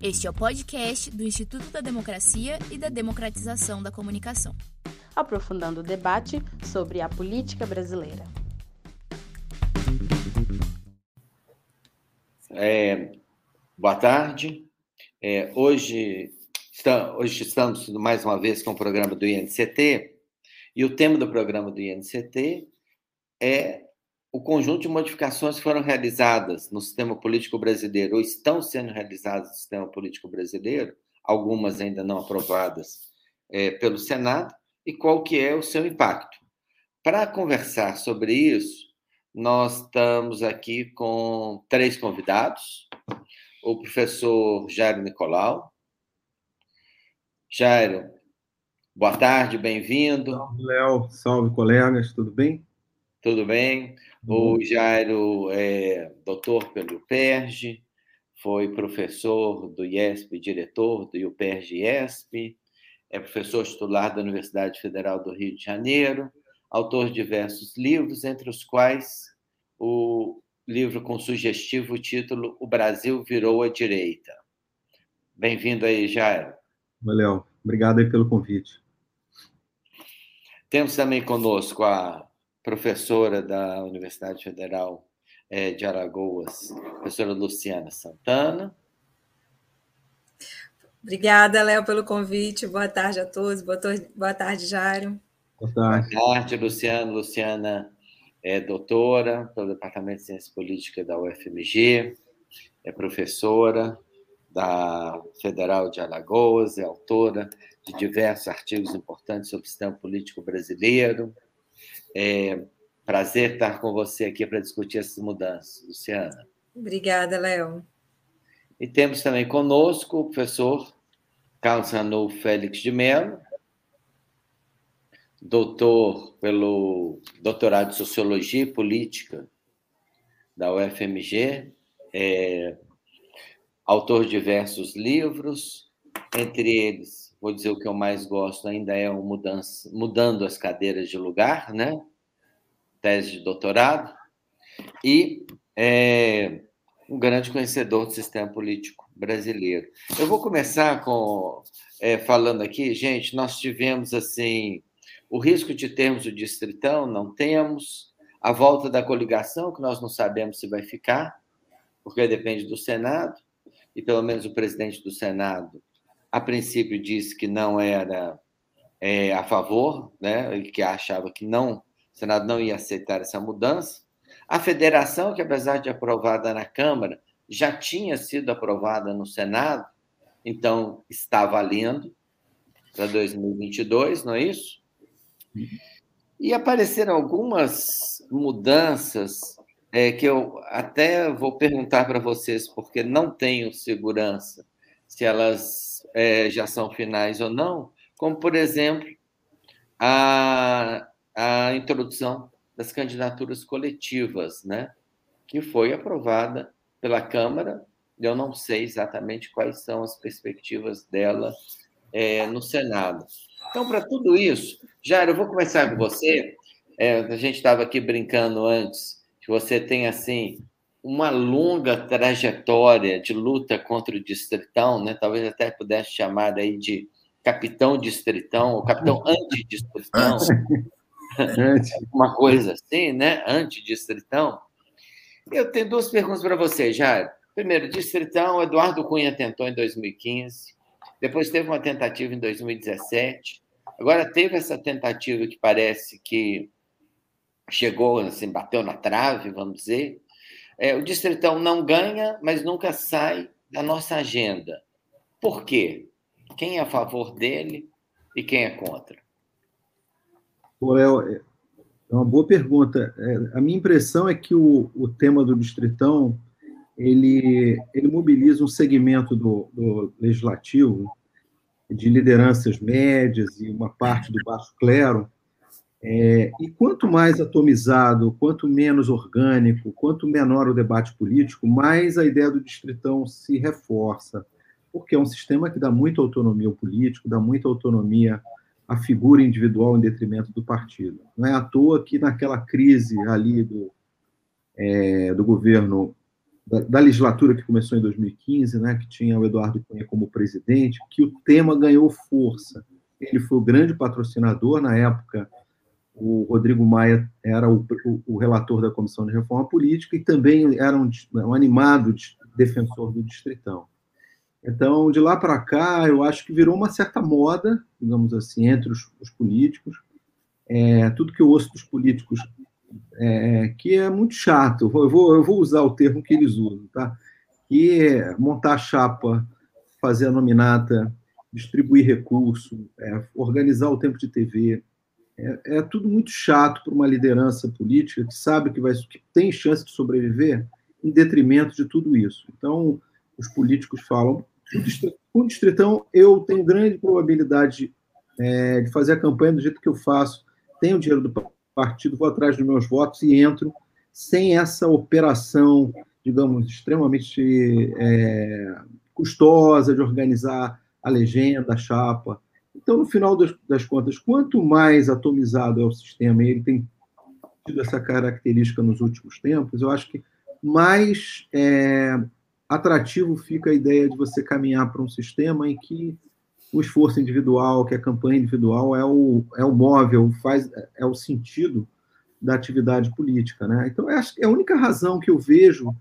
Este é o podcast do Instituto da Democracia e da Democratização da Comunicação. Aprofundando o debate sobre a política brasileira. É, boa tarde. É, hoje, está, hoje estamos mais uma vez com o programa do INCT, e o tema do programa do INCT é o conjunto de modificações foram realizadas no sistema político brasileiro, ou estão sendo realizadas no sistema político brasileiro, algumas ainda não aprovadas é, pelo Senado, e qual que é o seu impacto. Para conversar sobre isso, nós estamos aqui com três convidados. O professor Jairo Nicolau. Jairo, boa tarde, bem-vindo. Salve, Léo. Salve, colegas, tudo bem? Tudo bem. O Jairo é doutor pelo UPERJ, foi professor do IESP, diretor do UPERJ-IESP, é professor titular da Universidade Federal do Rio de Janeiro, autor de diversos livros, entre os quais o livro com sugestivo título O Brasil Virou a Direita. Bem-vindo aí, Jairo. Valeu, obrigado aí pelo convite. Temos também conosco a professora da Universidade Federal é, de Alagoas, professora Luciana Santana. Obrigada, Léo, pelo convite. Boa tarde a todos. Boa, boa tarde, Jário. Boa tarde. Boa tarde, Luciana. Luciana é doutora pelo Departamento de Ciência Política da UFMG, é professora da Federal de Alagoas, é autora de diversos artigos importantes sobre o sistema político brasileiro, é prazer estar com você aqui para discutir essas mudanças, Luciana. Obrigada, Léo. E temos também conosco o professor Carlos Ranulfo Félix de Mello, doutor pelo doutorado de Sociologia e Política da UFMG, é, autor de diversos livros, entre eles vou dizer o que eu mais gosto ainda é o mudança, mudando as cadeiras de lugar, né? Tese de doutorado e é, um grande conhecedor do sistema político brasileiro. Eu vou começar com é, falando aqui, gente, nós tivemos assim o risco de termos o distritão, não temos a volta da coligação, que nós não sabemos se vai ficar, porque depende do Senado, e pelo menos o presidente do Senado a princípio disse que não era é, a favor, né, que achava que não, o Senado não ia aceitar essa mudança. A federação, que apesar de aprovada na Câmara, já tinha sido aprovada no Senado, então está valendo para 2022, não é isso? E apareceram algumas mudanças é, que eu até vou perguntar para vocês, porque não tenho segurança se elas é, já são finais ou não, como, por exemplo, a, a introdução das candidaturas coletivas, né? que foi aprovada pela Câmara. Eu não sei exatamente quais são as perspectivas dela é, no Senado. Então, para tudo isso, Jair, eu vou começar com você. É, a gente estava aqui brincando antes, que você tem assim uma longa trajetória de luta contra o distritão, né? talvez até pudesse chamar aí de capitão distritão, ou capitão antidistritão, uma coisa assim, né? Antidistritão. Eu tenho duas perguntas para você, Jair. Primeiro, distritão, Eduardo Cunha tentou em 2015, depois teve uma tentativa em 2017, agora teve essa tentativa que parece que chegou, assim, bateu na trave, vamos dizer, é, o Distritão não ganha, mas nunca sai da nossa agenda. Por quê? Quem é a favor dele e quem é contra? Léo, é uma boa pergunta. É, a minha impressão é que o, o tema do Distritão ele, ele mobiliza um segmento do, do legislativo de lideranças médias e uma parte do baixo clero é, e quanto mais atomizado, quanto menos orgânico, quanto menor o debate político, mais a ideia do distritão se reforça, porque é um sistema que dá muita autonomia ao político, dá muita autonomia à figura individual em detrimento do partido. Não é à toa que naquela crise ali do, é, do governo da, da, legislatura que começou em 2015, né, que tinha o Eduardo Cunha como presidente, que o tema ganhou força. Ele foi o grande patrocinador na época. O Rodrigo Maia era o, o, o relator da Comissão de Reforma Política e também era um, um animado defensor do Distritão. Então, de lá para cá, eu acho que virou uma certa moda, digamos assim, entre os, os políticos. É, tudo que eu ouço dos políticos é, que é muito chato. Eu vou, eu vou usar o termo que eles usam, tá? Que é montar chapa, fazer a nominata, distribuir recurso, é, organizar o tempo de TV. É, é tudo muito chato para uma liderança política que sabe que, vai, que tem chance de sobreviver em detrimento de tudo isso. Então, os políticos falam: com o Distritão, eu tenho grande probabilidade é, de fazer a campanha do jeito que eu faço, tenho dinheiro do partido, vou atrás dos meus votos e entro sem essa operação, digamos, extremamente é, custosa de organizar a legenda, a chapa. Então, no final das, contas, quanto mais atomizado é o sistema, e ele tem tido essa característica nos últimos tempos, eu acho que mais é, atrativo fica a ideia de você caminhar para um sistema em que o esforço individual, que a campanha individual é o, é o móvel, faz, é o sentido da atividade política. Né? Então, é a única razão que eu vejo,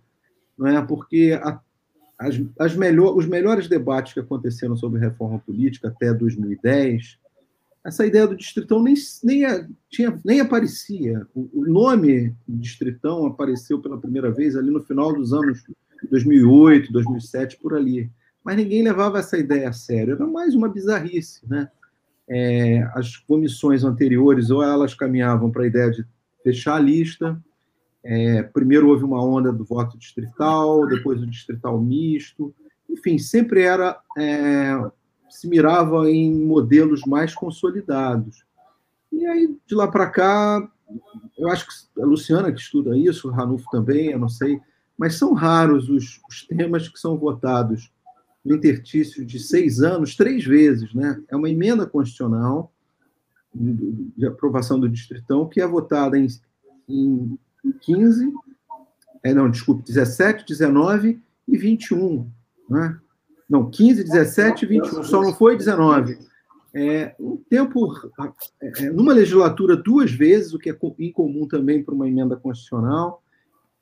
não é, porque a, as, as melhor, os melhores debates que aconteceram sobre reforma política até 2010, essa ideia do distritão nem, nem, tinha, nem aparecia. O, nome distritão apareceu pela primeira vez ali no final dos anos 2008, 2007, por ali mas ninguém levava essa ideia a sério. Era mais uma bizarrice, né? É, as comissões anteriores, ou elas caminhavam para a ideia de fechar a lista. É, primeiro houve uma onda do voto distrital, depois o distrital misto. Enfim, sempre era é, se mirava em modelos mais consolidados. E aí, de lá para cá, eu acho que a Luciana que estuda isso, o Ranulfo também, eu não sei, mas são raros os, os temas que são votados no interstício de seis anos, três vezes. Né? É uma emenda constitucional de aprovação do Distritão, que é votada em, em 15, é, não, desculpe, 17, 19 e 21. Né? Não, 15, 17 e 21, só não foi 19. É, um tempo, é, é, numa legislatura, duas vezes, o que é incomum também para uma emenda constitucional.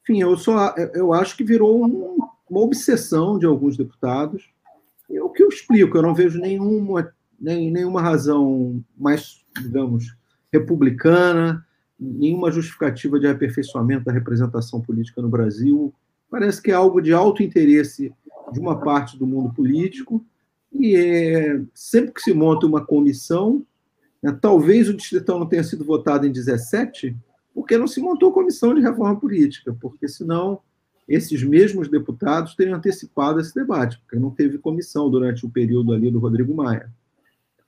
Enfim, eu, só, eu acho que virou um, uma obsessão de alguns deputados é o que eu explico, eu não vejo nenhuma, nem, nenhuma razão mais, digamos, republicana, nenhuma justificativa de aperfeiçoamento da representação política no Brasil. Parece que é algo de alto interesse de uma parte do mundo político, e é, sempre que se monta uma comissão, né, talvez o Distritão não tenha sido votado em 17, porque não se montou comissão de reforma política, porque senão esses mesmos deputados teriam antecipado esse debate, porque não teve comissão durante o período ali do Rodrigo Maia.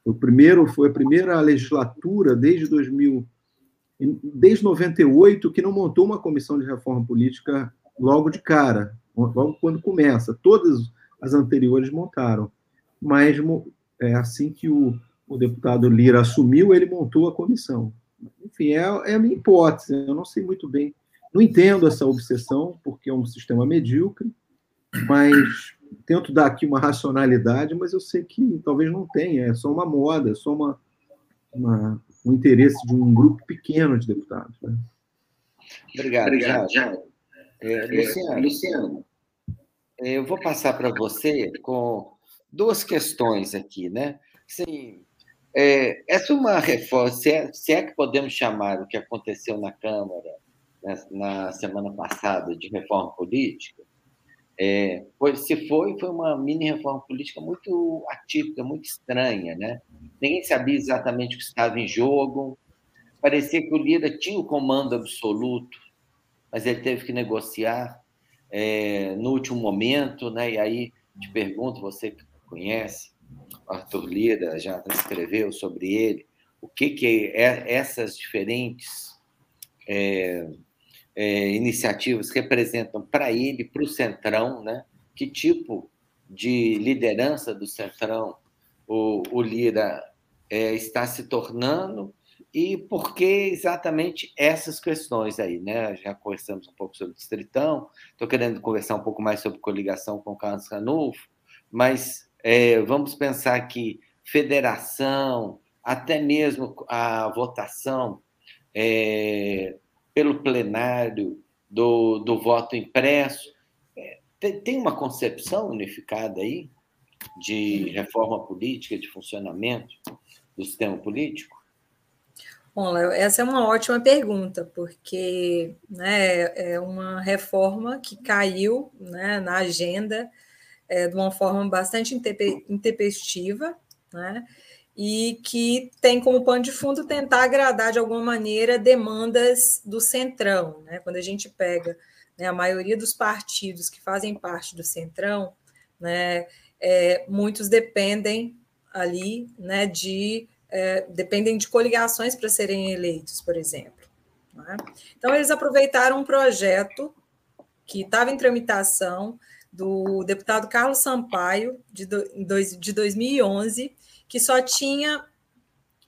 O primeiro foi a primeira legislatura desde 2000, desde 98 que não montou uma comissão de reforma política logo de cara, logo quando começa. Todas as anteriores montaram, mas é assim que o, o deputado Lira assumiu, ele montou a comissão. Enfim, é, é a minha hipótese. Eu não sei muito bem não entendo essa obsessão, porque é um sistema medíocre, mas tento dar aqui uma racionalidade, mas eu sei que talvez não tenha, é só uma moda, é só uma, uma um interesse de um grupo pequeno de deputados. Né? Obrigado, Obrigado já, É, Luciano, Luciano, eu vou passar para você com duas questões aqui, né? Sim, é, essa é uma reforma, se é, se é que podemos chamar o que aconteceu na Câmara na semana passada de reforma política, é, foi, se foi, foi uma mini reforma política muito atípica, muito estranha, né? Ninguém sabia exatamente o que estava em jogo. Parecia que o Lira tinha o comando absoluto, mas ele teve que negociar é, no último momento, né? E aí te pergunto, você que conhece, Arthur Lira já escreveu sobre ele, o que que é, essas diferentes é, é, iniciativas representam para ele, para o Centrão, né? que tipo de liderança do Centrão o, o Lira é, está se tornando e por que exatamente essas questões aí, né? Já conversamos um pouco sobre o Distritão, estou querendo conversar um pouco mais sobre coligação com o Carlos Ranulfo, mas é, vamos pensar que federação, até mesmo a votação é, pelo plenário do, do voto impresso, é, tem, tem uma concepção unificada aí de reforma política, de funcionamento do sistema político? Bom, essa é uma ótima pergunta, porque né, é uma reforma que caiu né, na agenda é, de uma forma bastante intempestiva, né, e que tem como pano de fundo tentar agradar de alguma maneira demandas do centrão. Né? Quando a gente pega né, a maioria dos partidos que fazem parte do centrão, né, é, muitos dependem ali né, de é, dependem de coligações para serem eleitos, por exemplo. É? Então, eles aproveitaram um projeto que estava em tramitação do deputado Carlos Sampaio, de, do, de 2011, que só tinha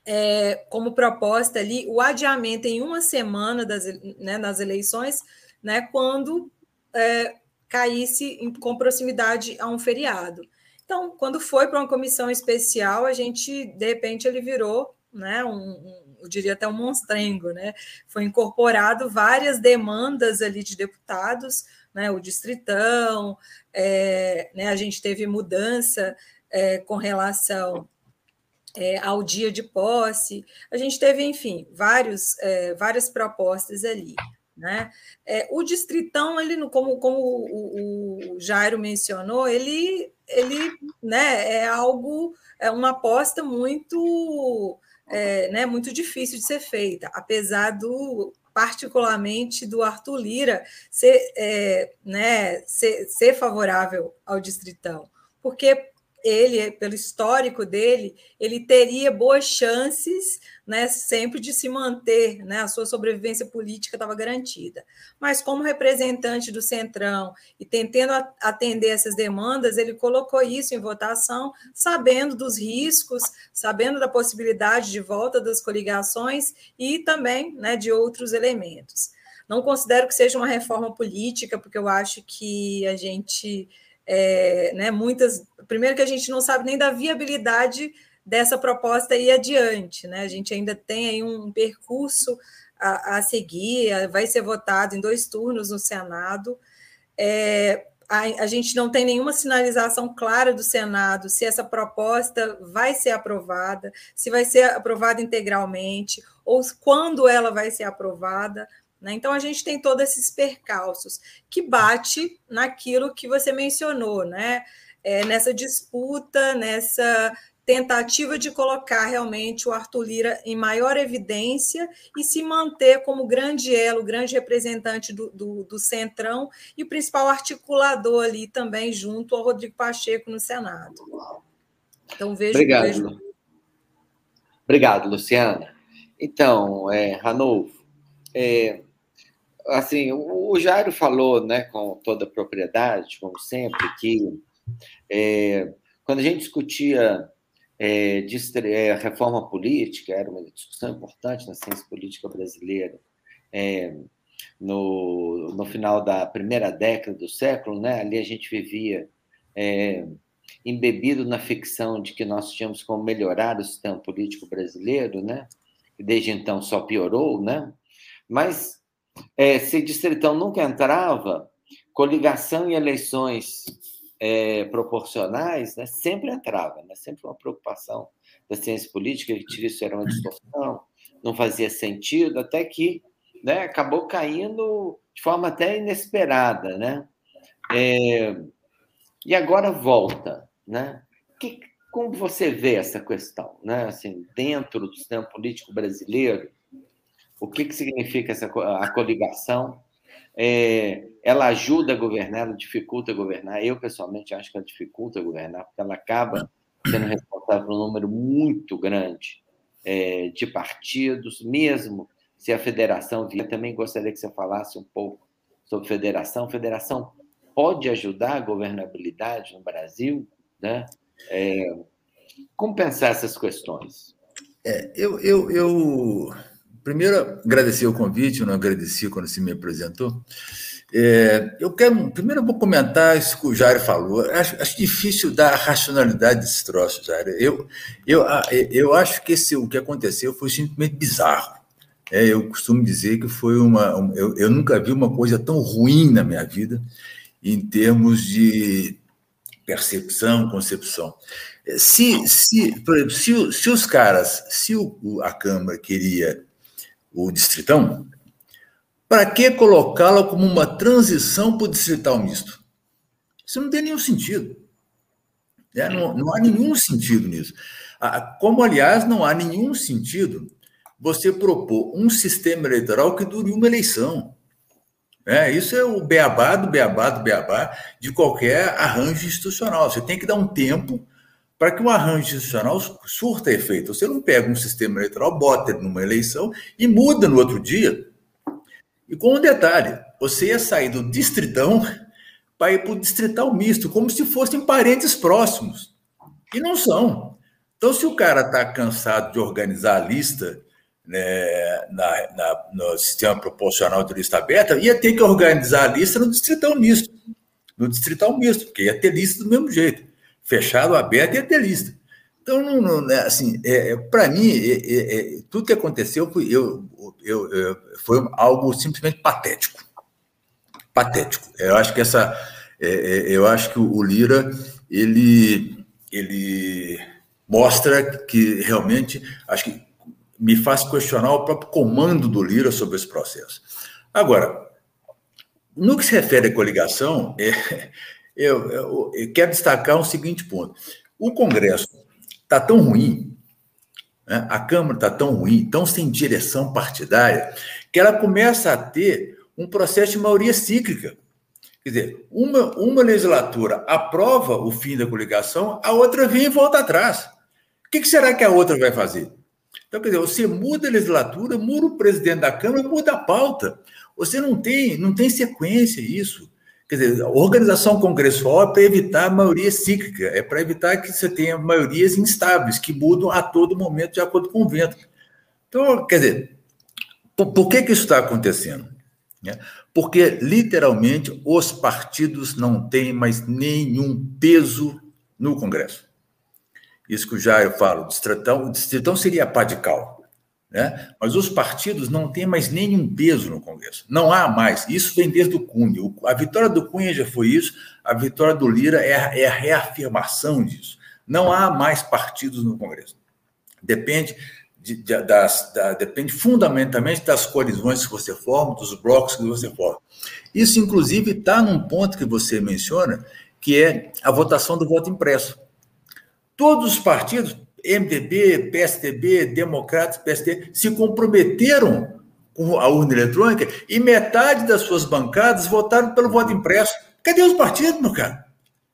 é, como proposta ali o adiamento em uma semana das, né, das eleições, né, quando é, caísse em, com proximidade a um feriado. Então, quando foi para uma comissão especial, a gente, de repente, ele virou, né, um, um, eu diria até um monstrengo, né? Foi incorporado várias demandas ali de deputados, né, o distritão, é, né, a gente teve mudança é, com relação é, ao dia de posse, a gente teve, enfim, vários, é, várias propostas ali. Né? É, o distritão, ele, como, como o, o Jairo mencionou, ele ele né, é algo, é uma aposta muito, é, né, muito difícil de ser feita, apesar do particularmente do Arthur Lira ser, é, né, ser, ser favorável ao distritão, porque ele, pelo histórico dele, ele teria boas chances né, sempre de se manter, né, a sua sobrevivência política estava garantida. Mas, como representante do Centrão e tentando atender essas demandas, ele colocou isso em votação, sabendo dos riscos, sabendo da possibilidade de volta das coligações e também né, de outros elementos. Não considero que seja uma reforma política, porque eu acho que a gente é, né, muitas. Primeiro, que a gente não sabe nem da viabilidade dessa proposta ir adiante, né? A gente ainda tem aí um percurso a, a seguir, vai ser votado em dois turnos no Senado. É, a, a, gente não tem nenhuma sinalização clara do Senado se essa proposta vai ser aprovada, se vai ser aprovada integralmente, ou quando ela vai ser aprovada. Né? Então, a gente tem todos esses percalços que bate naquilo que você mencionou, né? É, nessa disputa, nessa tentativa de colocar realmente o Arthur Lira em maior evidência e se manter como grande elo, grande representante do, do, do Centrão e o principal articulador ali também junto ao Rodrigo Pacheco no Senado. Então, vejo... Obrigado, vejo... Obrigado Luciana. Então, é, Ranulfo, é, assim, o Jairo falou, né, com toda a propriedade, como sempre, que é, quando a gente discutia é, de, é, reforma política, era uma discussão importante na ciência política brasileira, é, no, no final da primeira década do século, né, ali a gente vivia é, embebido na ficção de que nós tínhamos como melhorar o sistema político brasileiro, né, e desde então só piorou, né, mas é, se Distritão nunca entrava, coligação em eleições é, proporcionais né, sempre entrava, né, sempre uma preocupação da ciência política, que isso era uma distorção, não fazia sentido, até que né, acabou caindo de forma até inesperada. Né? É, e agora volta. Né? Que, como você vê essa questão? Né? Assim, dentro do sistema político brasileiro, o que, que significa essa, a coligação? É, ela ajuda a governar, ela dificulta governar. Eu, pessoalmente, acho que ela dificulta governar, porque ela acaba sendo responsável por um número muito grande é, de partidos, mesmo se a federação vier. Também gostaria que você falasse um pouco sobre federação. Federação pode ajudar a governabilidade no Brasil? Né? É, como pensar essas questões? É, eu, eu, eu primeiro agradecer o convite, eu não agradeci quando se me apresentou. É, eu quero, primeiro eu vou comentar isso que o Jair falou. Acho, acho difícil dar a racionalidade desse troço, Jair. Eu, eu, eu acho que esse, o que aconteceu foi simplesmente bizarro. É, eu costumo dizer que foi uma. Um, eu, eu nunca vi uma coisa tão ruim na minha vida em termos de percepção, concepção. Se, se, se, se os caras, se a Câmara queria o distritão, para que colocá-la como uma transição para o distrital misto? Isso não tem nenhum sentido. É, não, não há nenhum sentido nisso. Como, aliás, não há nenhum sentido você propor um sistema eleitoral que dure uma eleição. É, isso é o beabá do beabá do beabá de qualquer arranjo institucional. Você tem que dar um tempo para que o arranjo institucional surta efeito. Você não pega um sistema eleitoral, bota ele numa eleição e muda no outro dia. E com um detalhe, você ia sair do distritão para ir para o distrital misto, como se fossem parentes próximos. E não são. Então, se o cara está cansado de organizar a lista né, na, na, no sistema proporcional de lista aberta, ia ter que organizar a lista no distritão misto. No distrital misto, porque ia ter lista do mesmo jeito fechado, aberto e ter lista. Então, não, não, né, assim, é, é para mim, é, é, é, tudo que aconteceu foi, eu, eu, eu, foi algo simplesmente patético. Patético. Eu acho que essa, é, eu acho que o Lira ele, ele mostra que realmente, acho que me faz questionar o próprio comando do Lira sobre esse processo. Agora, no que se refere à coligação, é, eu, eu, eu quero destacar um seguinte ponto. O Congresso está tão ruim, né? a Câmara está tão ruim, tão sem direção partidária, que ela começa a ter um processo de maioria cíclica. Quer dizer, uma, uma legislatura aprova o fim da coligação, a outra vem e volta atrás. O que, que será que a outra vai fazer? Então, quer dizer, você muda a legislatura, muda o presidente da Câmara, muda a pauta. Você não tem, não tem sequência isso. Quer dizer, organização congressual é para evitar a maioria cíclica, é para evitar que você tenha maiorias instáveis, que mudam a todo momento de acordo com o vento. Então, quer dizer, por, por que, que isso está acontecendo? Né? Porque, literalmente, os partidos não têm mais nenhum peso no Congresso. Isso que o Jair fala, o distritão, o distritão seria a pá de cal. Né? Mas os partidos não têm mais nenhum peso no Congresso. Não há mais. Isso vem desde o Cunha. A vitória do Cunha já foi isso, a vitória do Lira é a, é a reafirmação disso. Não há mais partidos no Congresso. Depende, de, de, das, da, depende fundamentalmente das coalizões que você forma, dos blocos que você forma. Isso, inclusive, está num ponto que você menciona, que é a votação do voto impresso. Todos os partidos, MDB, PSDB, Democratas, PSD, se comprometeram com a urna eletrônica e metade das suas bancadas votaram pelo voto impresso. Cadê os partidos, meu cara?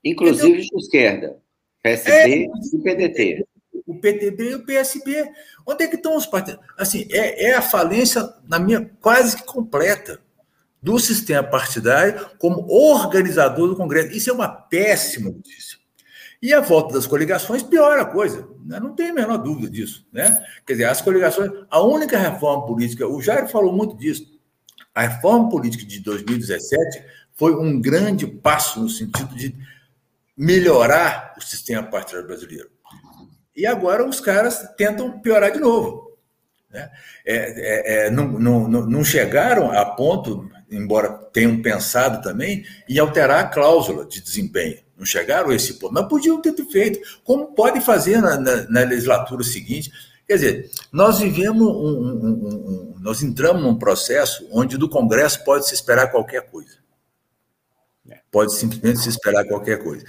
Inclusive de esquerda, PSB é, e PDT. O PTB e o PSB. Onde é que estão os partidos? Assim, é, é a falência, na minha, quase que completa do sistema partidário como organizador do Congresso. Isso é uma péssima notícia. E a volta das coligações piora a coisa, né? não tem a menor dúvida disso. Né? Quer dizer, as coligações, a única reforma política, o Jair falou muito disso, a reforma política de 2017 foi um grande passo no sentido de melhorar o sistema partidário brasileiro. E agora os caras tentam piorar de novo. Né? É, é, é, não, não, não chegaram a ponto, embora tenham pensado também, em alterar a cláusula de desempenho. Não chegaram a esse ponto, mas podiam ter feito, como pode fazer na, na, na legislatura seguinte. Quer dizer, nós vivemos um, um, um, nós entramos num processo onde do Congresso pode se esperar qualquer coisa. Pode simplesmente se esperar qualquer coisa.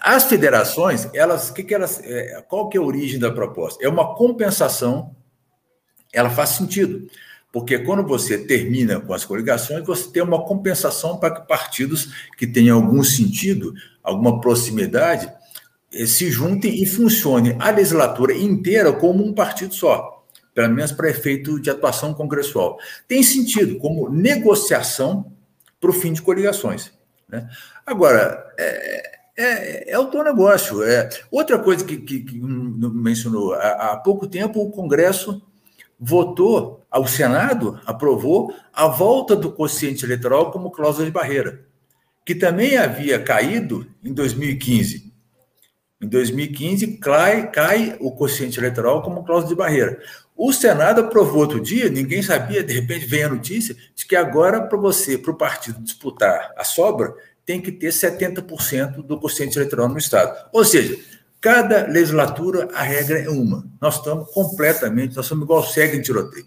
As federações, elas, que que elas, é, qual que é a origem da proposta? É uma compensação. Ela faz sentido porque quando você termina com as coligações, você tem uma compensação para que partidos que tenham algum sentido, alguma proximidade, eh, se juntem e funcione a legislatura inteira como um partido só, pelo menos para efeito de atuação congressual. Tem sentido como negociação para o fim de coligações. Né? Agora, é, É, é o teu negócio. É. Outra coisa que, que, que mencionou, há, há pouco tempo o Congresso votou, o Senado aprovou a volta do quociente eleitoral como cláusula de barreira, que também havia caído em 2015. Em 2015, cai, cai o quociente eleitoral como cláusula de barreira. O Senado aprovou outro dia, ninguém sabia, de repente vem a notícia de que agora, para você, para o partido disputar a sobra, tem que ter 70% do quociente eleitoral no Estado. Ou seja, cada legislatura a regra é uma. Nós estamos completamente, nós somos igual cego em tiroteio.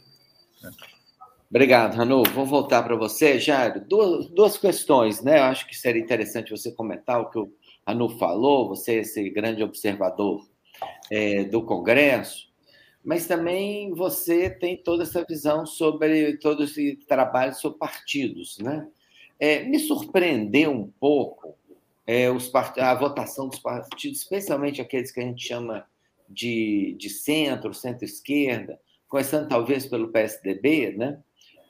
Obrigado, Ranu. Vou voltar para você, Jairo. Duas, duas questões, né? Eu acho que seria interessante você comentar o que o Ranu falou, você é esse grande observador é, do Congresso, mas também você tem toda essa visão sobre todo esse trabalho sobre partidos, né? É, me surpreendeu um pouco é, os part... a votação dos partidos, especialmente aqueles que a gente chama de, de centro, centro-esquerda, começando talvez pelo PSDB, né?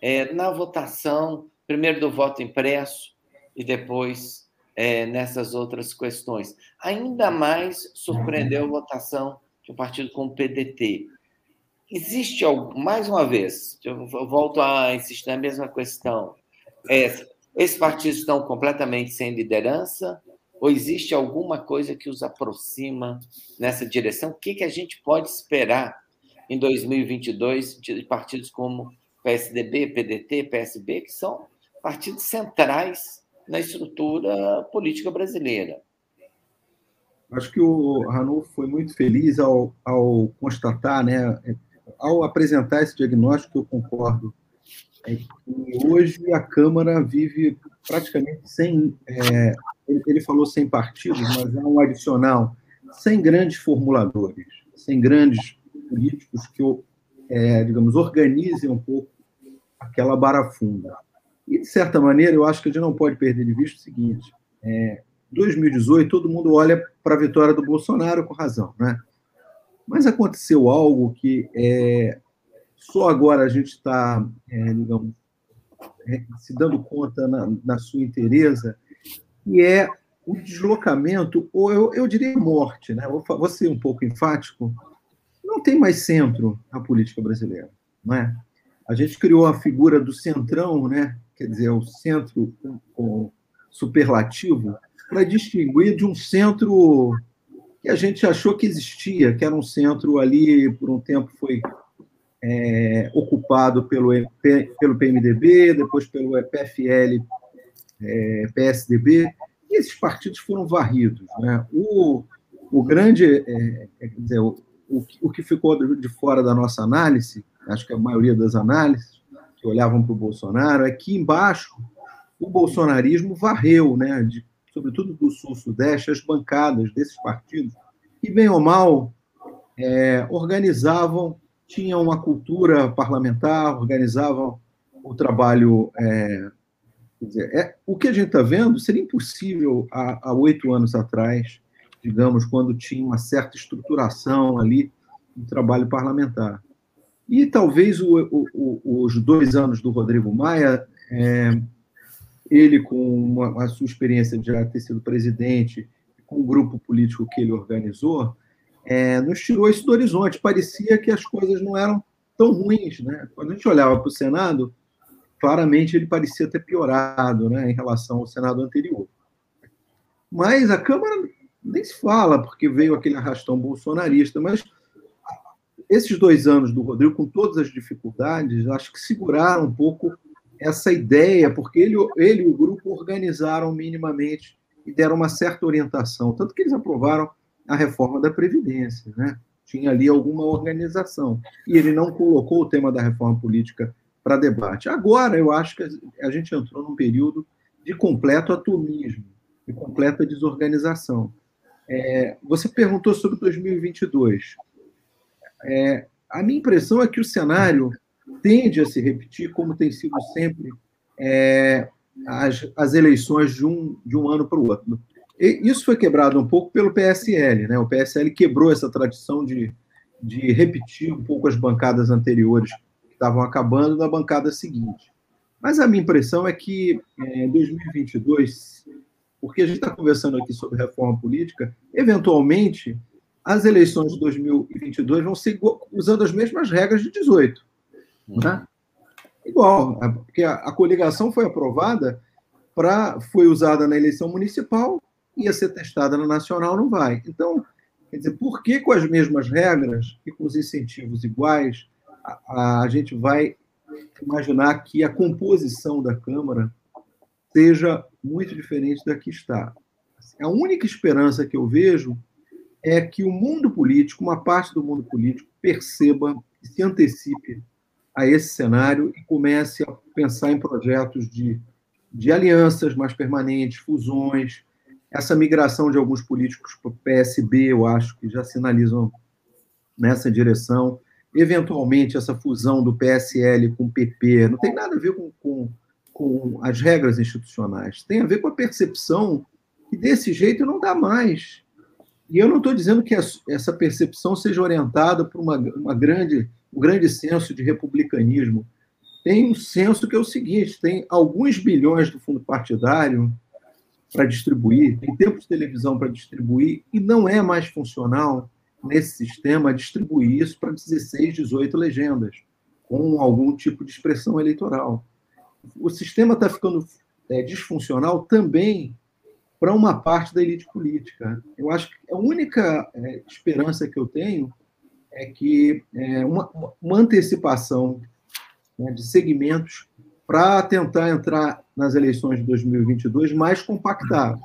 É, na votação, primeiro do voto impresso e depois é, nessas outras questões. Ainda mais surpreendeu a votação de um partido como o PDT. Existe, mais uma vez, eu volto a insistir na mesma questão, é, esses partidos estão completamente sem liderança ou existe alguma coisa que os aproxima nessa direção? O que, que a gente pode esperar em 2022 de partidos como PSDB, PDT, PSB, que são partidos centrais na estrutura política brasileira. Acho que o Ranulfo foi muito feliz ao, ao constatar, né, ao apresentar esse diagnóstico, eu concordo, é que hoje a Câmara vive praticamente sem, é, ele falou sem partidos, mas é um adicional, sem grandes formuladores, sem grandes políticos que, é, digamos, organizem um pouco aquela barafunda. E, de certa maneira, eu acho que a gente não pode perder de vista o seguinte: é, 2018, todo mundo olha para a vitória do Bolsonaro com razão, né? Mas aconteceu algo que é, só agora a gente está, é, digamos, se dando conta na, na sua inteireza, que é o deslocamento, ou eu, eu diria morte, né? Vou, vou ser um pouco enfático. Não tem mais centro na política brasileira, não é? A gente criou a figura do centrão, né? quer dizer, o centro superlativo, para distinguir de um centro que a gente achou que existia, que era um centro ali, por um tempo foi é, ocupado pelo, pelo PMDB, depois pelo PFL, é, PSDB, e esses partidos foram varridos. Né? O, o grande, é, é, dizer, o, o, o que ficou de fora da nossa análise, acho que a maioria das análises, que olhavam para o Bolsonaro, é que embaixo o bolsonarismo varreu, né, de, sobretudo do sul-sudeste, as bancadas desses partidos, que, bem ou mal, é, organizavam, tinham uma cultura parlamentar, organizavam o trabalho. É, dizer, é, o que a gente está vendo seria impossível há oito anos atrás, digamos, quando tinha uma certa estruturação ali no trabalho parlamentar. E talvez o, o, os dois anos do Rodrigo Maia, é, ele com uma, a sua experiência de já ter sido presidente, com o grupo político que ele organizou, é, nos tirou esse do horizonte. Parecia que as coisas não eram tão ruins. Né? Quando a gente olhava para o Senado, claramente ele parecia ter piorado né, em relação ao Senado anterior. Mas a Câmara nem se fala, porque veio aquele arrastão bolsonarista, mas esses dois anos do Rodrigo, com todas as dificuldades, acho que seguraram um pouco essa ideia, porque ele, ele e o grupo organizaram minimamente e deram uma certa orientação. Tanto que eles aprovaram a reforma da Previdência, né? Tinha ali alguma organização. E ele não colocou o tema da reforma política para debate. Agora, eu acho que a gente entrou num período de completo atomismo, de completa desorganização. É, você perguntou sobre 2022. É, a minha impressão é que o cenário tende a se repetir, como tem sido sempre é, as, as eleições de um, de um ano para o outro. E isso foi quebrado um pouco pelo PSL. Né? O PSL quebrou essa tradição de, de repetir um pouco as bancadas anteriores estavam acabando na bancada seguinte. Mas a minha impressão é que em é, 2022 porque a gente está conversando aqui sobre reforma política, eventualmente as eleições de 2022 vão ser usando as mesmas regras de 18. Né? Igual, porque a, a coligação foi aprovada, pra, foi usada na eleição municipal, ia ser testada na nacional, não vai. Então, quer dizer, por que com as mesmas regras e com os incentivos iguais, a, a gente vai imaginar que a composição da Câmara seja muito diferente da que está? A única esperança que eu vejo é que o mundo político, uma parte do mundo político, perceba e se antecipe a esse cenário e comece a pensar em projetos de, de alianças mais permanentes, fusões, essa migração de alguns políticos para o PSB, eu acho que já sinalizam nessa direção. Eventualmente, essa fusão do PSL com o PP não tem nada a ver com, com, com as regras institucionais, tem a ver com a percepção que desse jeito não dá mais. E eu não estou dizendo que essa percepção seja orientada por uma, uma grande, um grande senso de republicanismo. Tem um senso que é o seguinte: tem alguns bilhões do fundo partidário para distribuir, tem tempo de televisão para distribuir, e não é mais funcional nesse sistema distribuir isso para 16, 18 legendas, com algum tipo de expressão eleitoral. O sistema está ficando é, disfuncional também para uma parte da elite política. Eu acho que a única é, esperança que eu tenho é que é, uma, uma, antecipação né, de segmentos para tentar entrar nas eleições de 2022 mais compactado.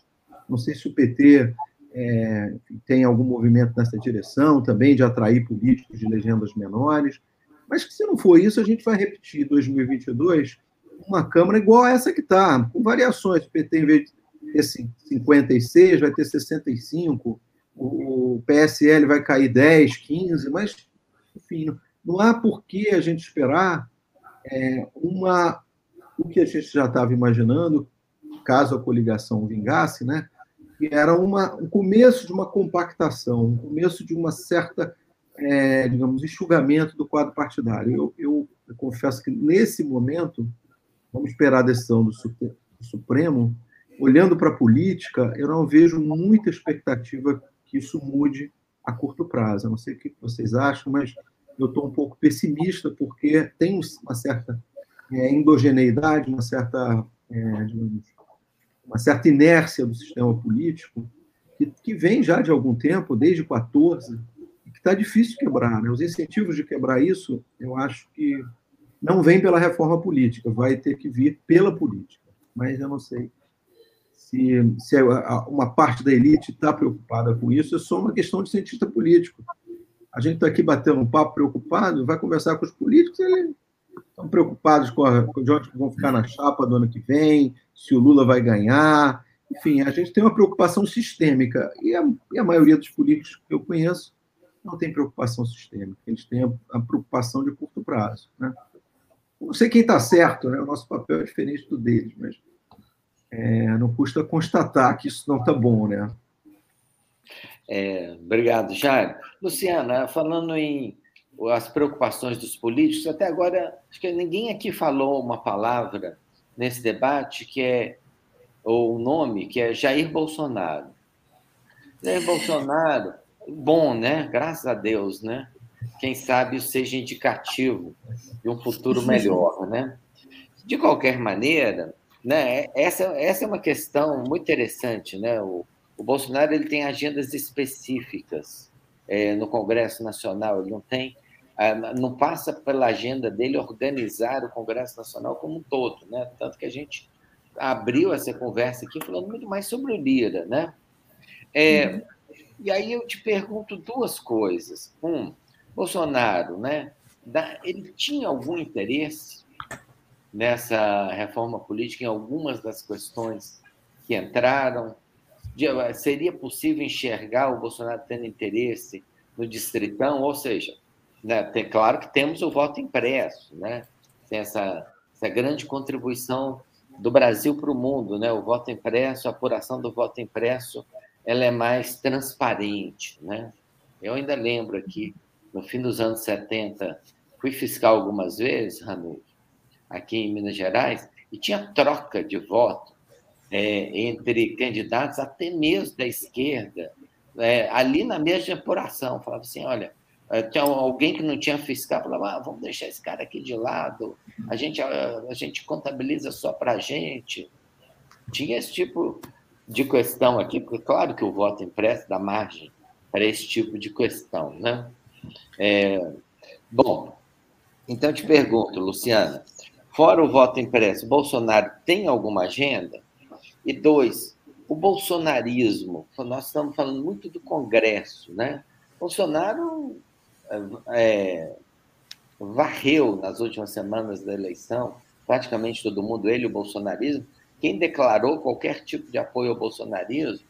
Não sei se o PT é, tem algum movimento nessa direção também, de atrair políticos de legendas menores, mas se não for isso, a gente vai repetir 2022 uma Câmara igual a essa que está, com variações. O PT, em vez de ter 56, vai ter 65, o PSL vai cair 10, 15, mas, enfim, não há por que a gente esperar é, uma, o que a gente já estava imaginando, caso a coligação vingasse, né, que era uma, um começo de uma compactação, um começo de uma certa, é, digamos, enxugamento do quadro partidário. Eu, eu, eu, confesso que, nesse momento, vamos esperar a decisão do Supremo, olhando para a política, eu não vejo muita expectativa que isso mude a curto prazo. Eu não sei o que vocês acham, mas eu estou um pouco pessimista, porque tem uma certa é, endogeneidade, uma certa, é, digamos, uma certa inércia do sistema político, que, que, vem já de algum tempo, desde 14, e que está difícil quebrar. Né? Os incentivos de quebrar isso, eu acho que não vem pela reforma política, vai ter que vir pela política. Mas eu não sei se, se uma parte da elite está preocupada com isso, é só uma questão de cientista político. A gente está aqui batendo um papo preocupado, vai conversar com os políticos, eles estão preocupados com, a, com de onde vão ficar na chapa do ano que vem, se o Lula vai ganhar. Enfim, a gente tem uma preocupação sistêmica. E a, e a maioria dos políticos que eu conheço não tem preocupação sistêmica, eles têm a, a preocupação de curto prazo. Né? Não sei quem está certo, né? o nosso papel é diferente do deles, mas é, não custa constatar que isso não está bom, né? É, obrigado, Jair. Luciana, falando em as preocupações dos políticos, até agora acho que ninguém aqui falou uma palavra nesse debate que é ou o nome que é Jair Bolsonaro. Jair Bolsonaro, bom, né? Graças a Deus, né? Quem sabe seja indicativo de um futuro melhor, né? De qualquer maneira, né? Essa, essa é uma questão muito interessante. Né? O, o Bolsonaro ele tem agendas específicas é, no Congresso Nacional, ele não tem, não passa pela agenda dele organizar o Congresso Nacional como um todo. Né? Tanto que a gente abriu essa conversa aqui falando muito mais sobre o Lira. Né? É, uhum. E aí eu te pergunto duas coisas. Um, Bolsonaro, né, ele tinha algum interesse nessa reforma política em algumas das questões que entraram. Seria possível enxergar o Bolsonaro tendo interesse no distritão? Ou seja, né, tem, claro que temos o voto impresso, né? tem essa, essa grande contribuição do Brasil para o mundo, né? o voto impresso, a apuração do voto impresso, ela é mais transparente. Né? Eu ainda lembro aqui, no fim dos anos 70, fui fiscal algumas vezes, Ramiro, aqui em Minas Gerais, e tinha troca de voto é, entre candidatos, até mesmo da esquerda, é, ali na mesma apuração. Falava assim: olha, tinha alguém que não tinha fiscal, falava: ah, vamos deixar esse cara aqui de lado, a gente, a, a gente contabiliza só para a gente. Tinha esse tipo de questão aqui, porque, claro, que o voto impresso dá margem para esse tipo de questão. Né? É, bom, então eu te pergunto, Luciana, fora o voto impresso, Bolsonaro tem alguma agenda? E dois, o bolsonarismo, nós estamos falando muito do Congresso, né? Bolsonaro é, varreu nas últimas semanas da eleição praticamente todo mundo, ele, o bolsonarismo. Quem declarou qualquer tipo de apoio ao bolsonarismo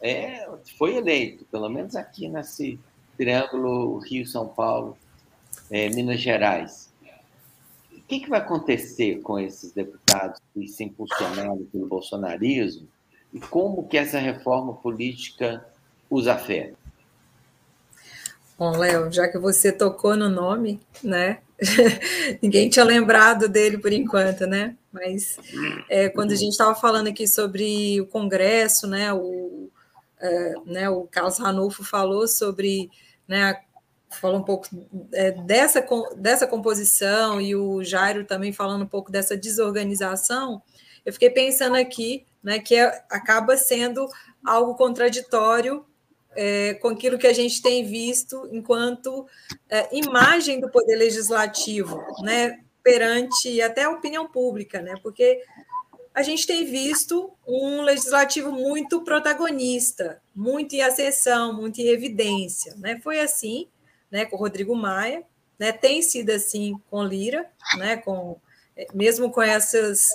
é, foi eleito, pelo menos aqui nesse triângulo Rio-São Paulo, é, Minas Gerais. O que, que vai acontecer com esses deputados que se impulsionaram pelo bolsonarismo e como que essa reforma política os afeta? Bom, Léo, já que você tocou no nome, né? Ninguém tinha lembrado dele por enquanto, né? Mas é, quando a gente estava falando aqui sobre o Congresso, né? O, é, né, o Carlos Ranulfo falou sobre né, falou um pouco é, dessa, dessa composição e o Jairo também falando um pouco dessa desorganização, eu fiquei pensando aqui né, que é, acaba sendo algo contraditório é, com aquilo que a gente tem visto enquanto é, imagem do poder legislativo, né, perante até a opinião pública, né, porque a gente tem visto um legislativo muito protagonista, muito em ascensão, muito em evidência. Né? Foi assim né, com o Rodrigo Maia, né, tem sido assim com Lira, né, com, mesmo com essas,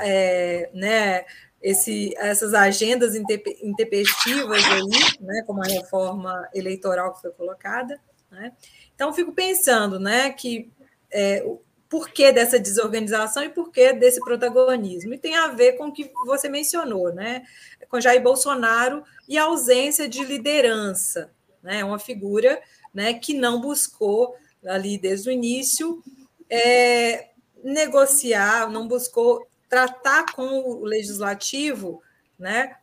é, né, esse, essas agendas intempestivas aí, né, como a reforma eleitoral que foi colocada. Né? Então, fico pensando né, que é, o porquê dessa desorganização e porquê desse protagonismo. E tem a ver com o que você mencionou, né, com Jair Bolsonaro e a ausência de liderança, né, uma figura né, que não buscou, ali desde o início, é, negociar, não buscou tratar com o legislativo né,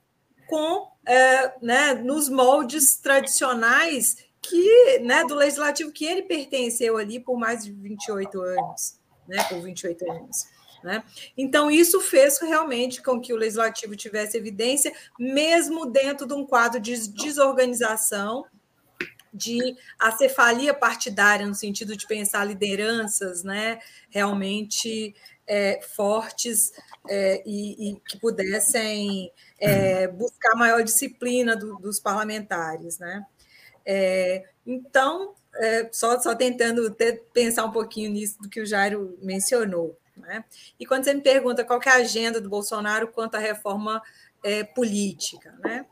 com, é, né, nos moldes tradicionais que, né, do legislativo que ele pertenceu ali por mais de 28 anos, né, por 28 anos. Né? Então, isso fez realmente com que o legislativo tivesse evidência, mesmo dentro de um quadro de desorganização de acefalia partidária, no sentido de pensar lideranças né, realmente é, fortes é, e, e, que pudessem é, buscar maior disciplina do, dos parlamentares. Né? É, então, é, só, só tentando ter, pensar um pouquinho nisso do que o Jairo mencionou. Né? E quando você me pergunta qual é a agenda do Bolsonaro quanto à reforma é, política, né?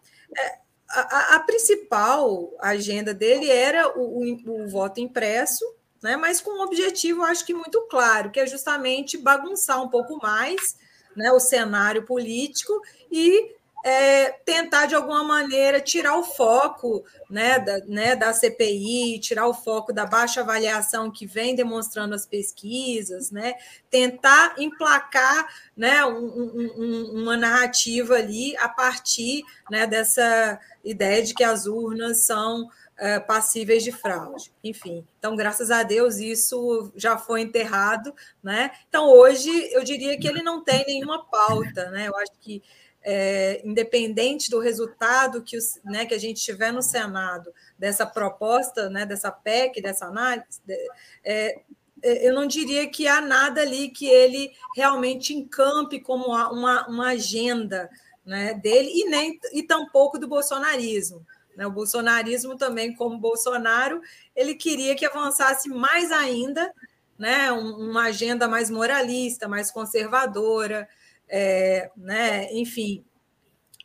a, a, principal agenda dele era o, o, o, voto impresso, né, mas com um objetivo, acho que muito claro, que é justamente bagunçar um pouco mais né, o cenário político e é, tentar, de alguma maneira, tirar o foco né, da, né, da CPI, tirar o foco da baixa avaliação que vem demonstrando as pesquisas, né, tentar emplacar né, um, um, uma narrativa ali a partir né, dessa ideia de que as urnas são é, passíveis de fraude. Enfim, então, graças a Deus, isso já foi enterrado. Né? Então, hoje, eu diria que ele não tem nenhuma pauta. Né? Eu acho que é, independente do resultado que, os, né, que a gente tiver no Senado dessa proposta, né, dessa PEC, dessa análise, é, eu não diria que há nada ali que ele realmente encampe como uma, uma agenda né, dele e nem e tampouco do bolsonarismo. Né? O bolsonarismo também, como Bolsonaro, ele queria que avançasse mais ainda, né, uma agenda mais moralista, mais conservadora, é, né? enfim.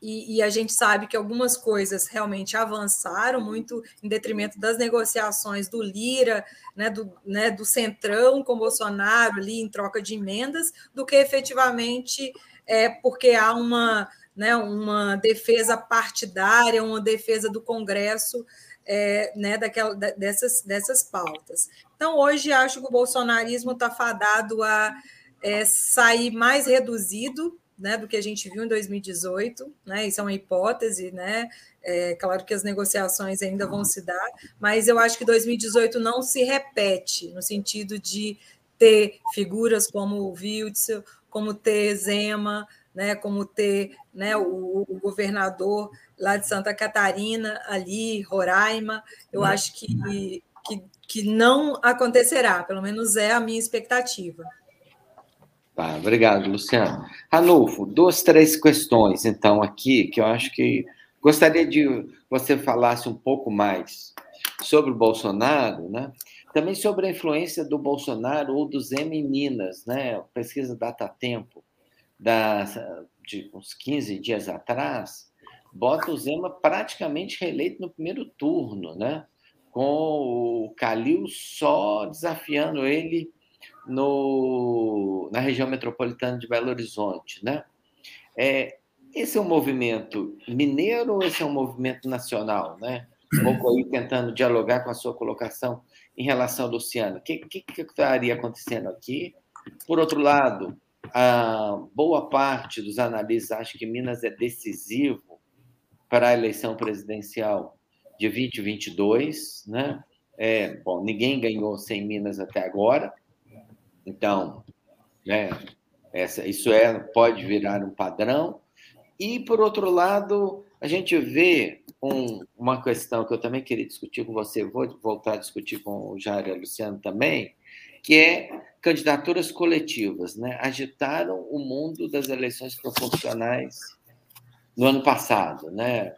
E, e, a gente sabe que algumas coisas realmente avançaram muito em detrimento das negociações do Lira, né, do, né, do Centrão com Bolsonaro ali em troca de emendas, do que efetivamente é porque há uma, né, uma defesa partidária, uma defesa do Congresso é, né, daquela, dessas, dessas pautas. Então, hoje, acho que o bolsonarismo está fadado a é, sair mais reduzido né, do que a gente viu em 2018, né? Isso é uma hipótese, né? É claro que as negociações ainda vão se dar, mas eu acho que 2018 não se repete no sentido de ter figuras como o Witzel, como ter Zema, né, como ter né, o, o, governador lá de Santa Catarina, ali, Roraima, eu uhum. acho que, que, que não acontecerá, pelo menos é a minha expectativa. Tá, obrigado, Luciano. Ranulfo, duas, três questões, então, aqui, que eu acho que gostaria de você falasse um pouco mais sobre o Bolsonaro, né? Também sobre a influência do Bolsonaro ou do Zema em Minas, né? Pesquisa Data Tempo, da, de uns 15 dias atrás, bota o Zema praticamente reeleito no primeiro turno, né? Com o Calil só desafiando ele no, na região metropolitana de Belo Horizonte, né? É, esse é um movimento mineiro ou esse é um movimento nacional, né? Pouco aí tentando dialogar com a sua colocação em relação ao Luciano. O que, que, que estaria acontecendo aqui? Por outro lado, a boa parte dos analistas acha que Minas é decisivo para a eleição presidencial de 2022, né? É, bom, ninguém ganhou sem Minas até agora, então, né, essa, isso é, pode virar um padrão. E, por outro lado, a gente vê um, uma questão que eu também queria discutir com você, vou voltar a discutir com o Jair e a Luciano também, que é candidaturas coletivas, né? Agitaram o mundo das eleições proporcionais no ano passado, né?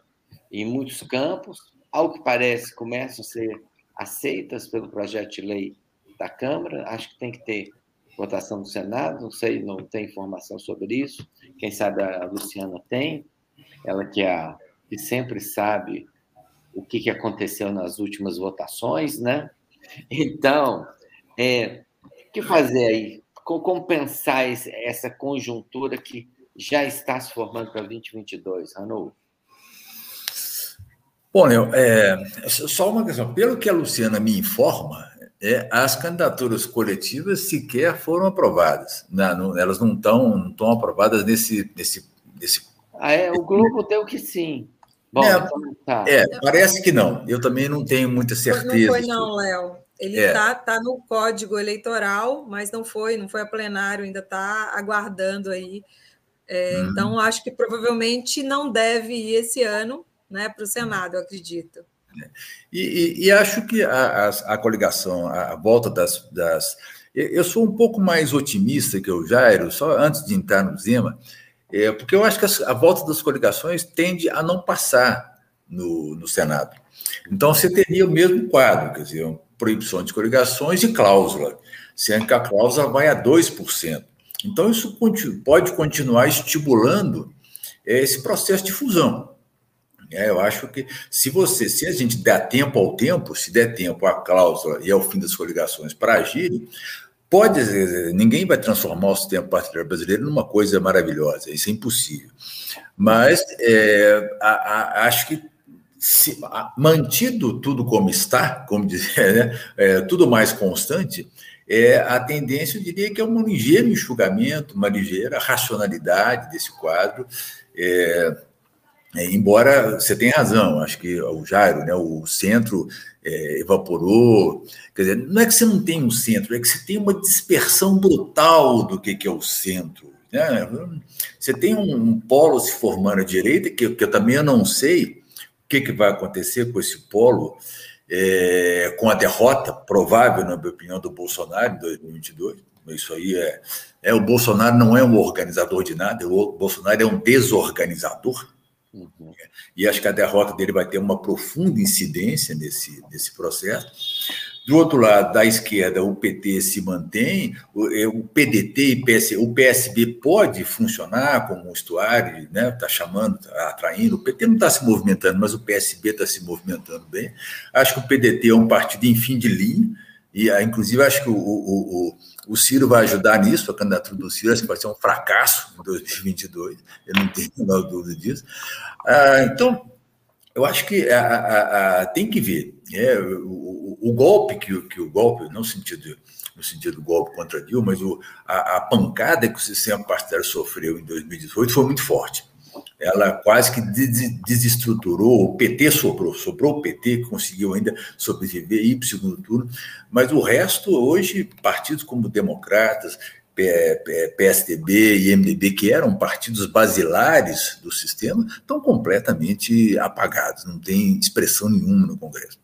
Em muitos campos, ao que parece, começam a ser aceitas pelo projeto de lei da Câmara. Acho que tem que ter votação no Senado, não sei, não tem informação sobre isso. Quem sabe a Luciana tem, ela que é a que sempre sabe o que, que aconteceu nas últimas votações, né? Então, é, o que fazer aí? Como compensar essa conjuntura que já está se formando para 2022, Ranu? Bom, Léo, é, só uma questão. Pelo que a Luciana me informa, é, as candidaturas coletivas sequer foram aprovadas. Não, não, elas não estão não estão aprovadas nesse, nesse, nesse. Ah, é, o Globo deu que sim. Bom, é, então tá. é, parece que não. Eu também não tenho muita certeza. Não foi, não, Léo. Ele está é. tá no código eleitoral, mas não foi, não foi a plenário, ainda está aguardando aí. É, uhum. Então, acho que provavelmente não deve ir esse ano né, para o Senado, eu acredito. É. E, e, e, acho que a, a, a, coligação, a, volta das, das. Eu sou um pouco mais otimista que o Jairo, só antes de entrar no Zema, é, porque eu acho que a, a volta das coligações tende a não passar no, no Senado. Então, você teria o mesmo quadro, quer dizer, proibição de coligações e cláusula, sendo que a cláusula vai a 2%. Então, isso pode continuar estimulando é, esse processo de fusão. É, eu acho que se você, se a gente der tempo ao tempo, se der tempo à cláusula e ao fim das coligações para agirem, pode ninguém vai transformar o sistema partidário brasileiro numa coisa maravilhosa, isso é impossível. Mas é, a, a, acho que se, mantido tudo como está, como dizer, né, é, tudo mais constante, é, a tendência, eu diria que é um ligeiro enxugamento, uma ligeira racionalidade desse quadro. É, é, embora você tenha razão, acho que o Jairo, né, o centro é, evaporou. Quer dizer, não é que você não tem um centro, é que você tem uma dispersão brutal do que, que é o centro. Né? Você tem um, um, polo se formando à direita, que, que eu também não sei que, que vai acontecer com esse polo, é, com a derrota provável, na minha opinião, do Bolsonaro em 2022. Isso aí é, é o Bolsonaro não é um organizador de nada, o Bolsonaro é um desorganizador. Uhum. E acho que a derrota dele vai ter uma profunda incidência nesse, nesse processo. Do outro lado, da esquerda, o PT se mantém, o, é, PDT e PS, o PSB pode funcionar como um estuário, está né? Tá chamando, tá atraindo. O PT não está se movimentando, mas o PSB está se movimentando bem. Acho que o PDT é um partido em fim de linha, e ah, inclusive acho que o, o, o o Ciro vai ajudar nisso, a candidatura do Ciro acho que vai ser um fracasso em 2022, eu não tenho a menor dúvida disso. Ah, então, eu acho que a, a, a, tem que ver. É, o, o, golpe que, que o golpe, no sentido no sentido do golpe contra Dilma, mas o, a, a pancada que o sistema partidário sofreu em 2018 foi muito forte ela quase que desestruturou, o PT sobrou, sobrou o PT, conseguiu ainda sobreviver e ir para o segundo turno, mas o resto, hoje, partidos como Democratas, PSDB e MDB, que eram partidos basilares do sistema, estão completamente apagados, não tem expressão nenhuma no Congresso.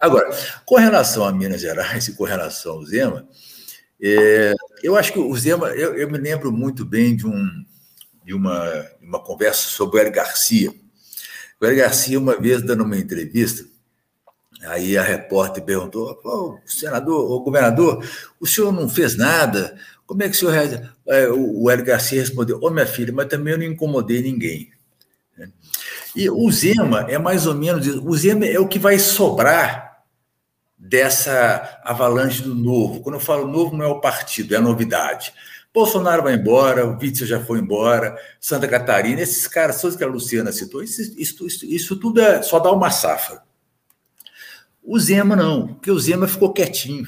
Agora, com relação a Minas Gerais e com relação ao Zema, é, eu acho que o Zema, eu, eu me lembro muito bem de um de uma, uma conversa sobre o Hélio Garcia. O Hélio Garcia, uma vez, dando uma entrevista, aí a repórter perguntou: senador, o governador, o senhor não fez nada? Como é que o senhor. É, o Hélio Garcia respondeu: Ô, oh, minha filha, mas também eu não incomodei ninguém. E o Zema é mais ou menos isso. O Zema é o que vai sobrar dessa avalanche do novo. Quando eu falo novo, não é o partido, é a novidade. Bolsonaro vai embora, o Witzel já foi embora, Santa Catarina, esses caras, todos que a Luciana citou, isso, isso, isso, isso tudo é, só dá uma safra. O Zema não, porque o Zema ficou quietinho.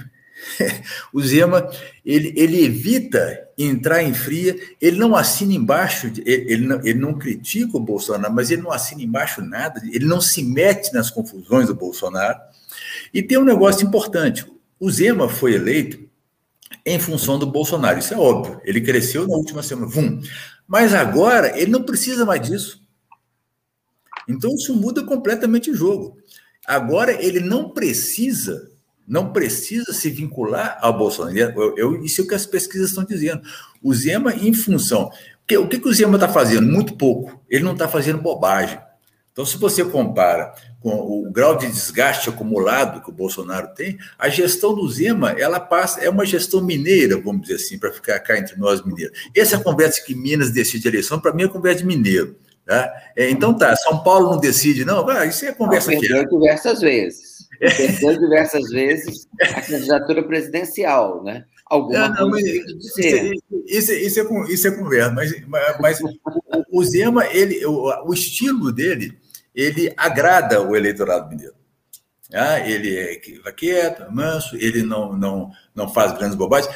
o Zema, ele, ele evita entrar em fria, ele não assina embaixo, ele, ele, não, ele não critica o Bolsonaro, mas ele não assina embaixo nada, ele não se mete nas confusões do Bolsonaro. E tem um negócio importante: o Zema foi eleito em função do Bolsonaro. Isso é óbvio. Ele cresceu na última semana. Vum. Mas agora ele não precisa mais disso. Então isso muda completamente o jogo. Agora ele não precisa, não precisa se vincular ao Bolsonaro. Eu, eu, isso é o que as pesquisas estão dizendo. O Zema, em função. o que, que o Zema está fazendo? Muito pouco. Ele não está fazendo bobagem. Então, se você compara com o grau de desgaste acumulado que o Bolsonaro tem, a gestão do Zema, ela passa, é uma gestão mineira, vamos dizer assim, para ficar cá entre nós mineiros. Essa conversa que Minas decide a eleição, para mim é conversa de mineiro. Tá? É, então tá, São Paulo não decide, não, ah, isso é conversa não, perdeu diversas vezes. Perdeu diversas vezes a candidatura presidencial, né? Alguma não, coisa que dizer. Isso, isso, isso, é, isso é conversa, mas, mas o, o Zema, ele, o, o estilo dele ele agrada o eleitorado mineiro. Ah, ele é quieto, manso, ele não, não, não faz grandes bobagens.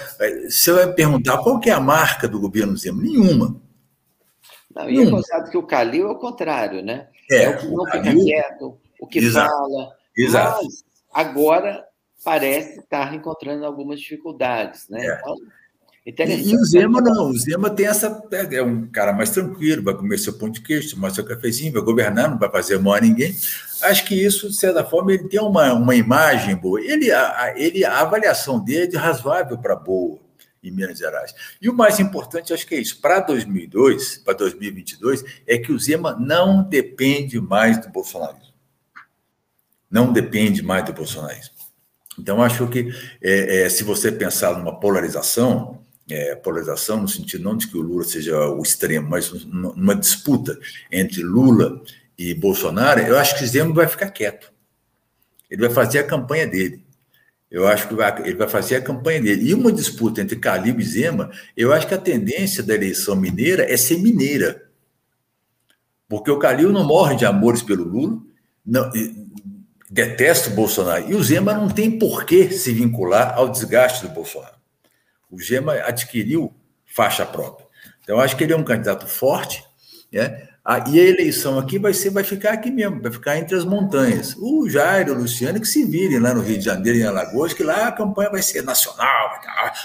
Você vai perguntar qual que é a marca do governo Zema? Nenhuma. Não, e é gostado que o Calil é o contrário, né? É, é o que não o fica quieto, o que exato, fala. Exato. Mas agora parece estar encontrando algumas dificuldades, né? É. Então, e, o Zema não, o Zema tem essa. É um cara mais tranquilo, vai comer seu pão de queijo, tomar seu cafezinho, vai governar, não vai fazer mal a ninguém. Acho que isso, de certa forma, ele tem uma, uma imagem boa. Ele, a, ele, a avaliação dele é de razoável para boa em Minas Gerais. E o mais importante, acho que é isso. Para 2002, para 2022, é que o Zema não depende mais do bolsonarismo. Não depende mais do bolsonarismo. Então, acho que é, é, se você pensar numa polarização, é, polarização, no sentido não de que o Lula seja o extremo, mas numa disputa entre Lula e Bolsonaro, eu acho que Zema vai ficar quieto. Ele vai fazer a campanha dele. Eu acho que vai, ele vai fazer a campanha dele. E uma disputa entre Calil e Zema, eu acho que a tendência da eleição mineira é ser mineira. Porque o Calil não morre de amores pelo Lula, não, detesta o Bolsonaro. E o Zema não tem por que se vincular ao desgaste do Bolsonaro. O Gema adquiriu faixa própria. Então, acho que ele é um candidato forte, né? Ah, e a eleição aqui vai ser, vai ficar aqui mesmo, vai ficar entre as montanhas. O Jairo, o Luciano, que se virem lá no Rio de Janeiro, em Alagoas, que lá a campanha vai ser nacional.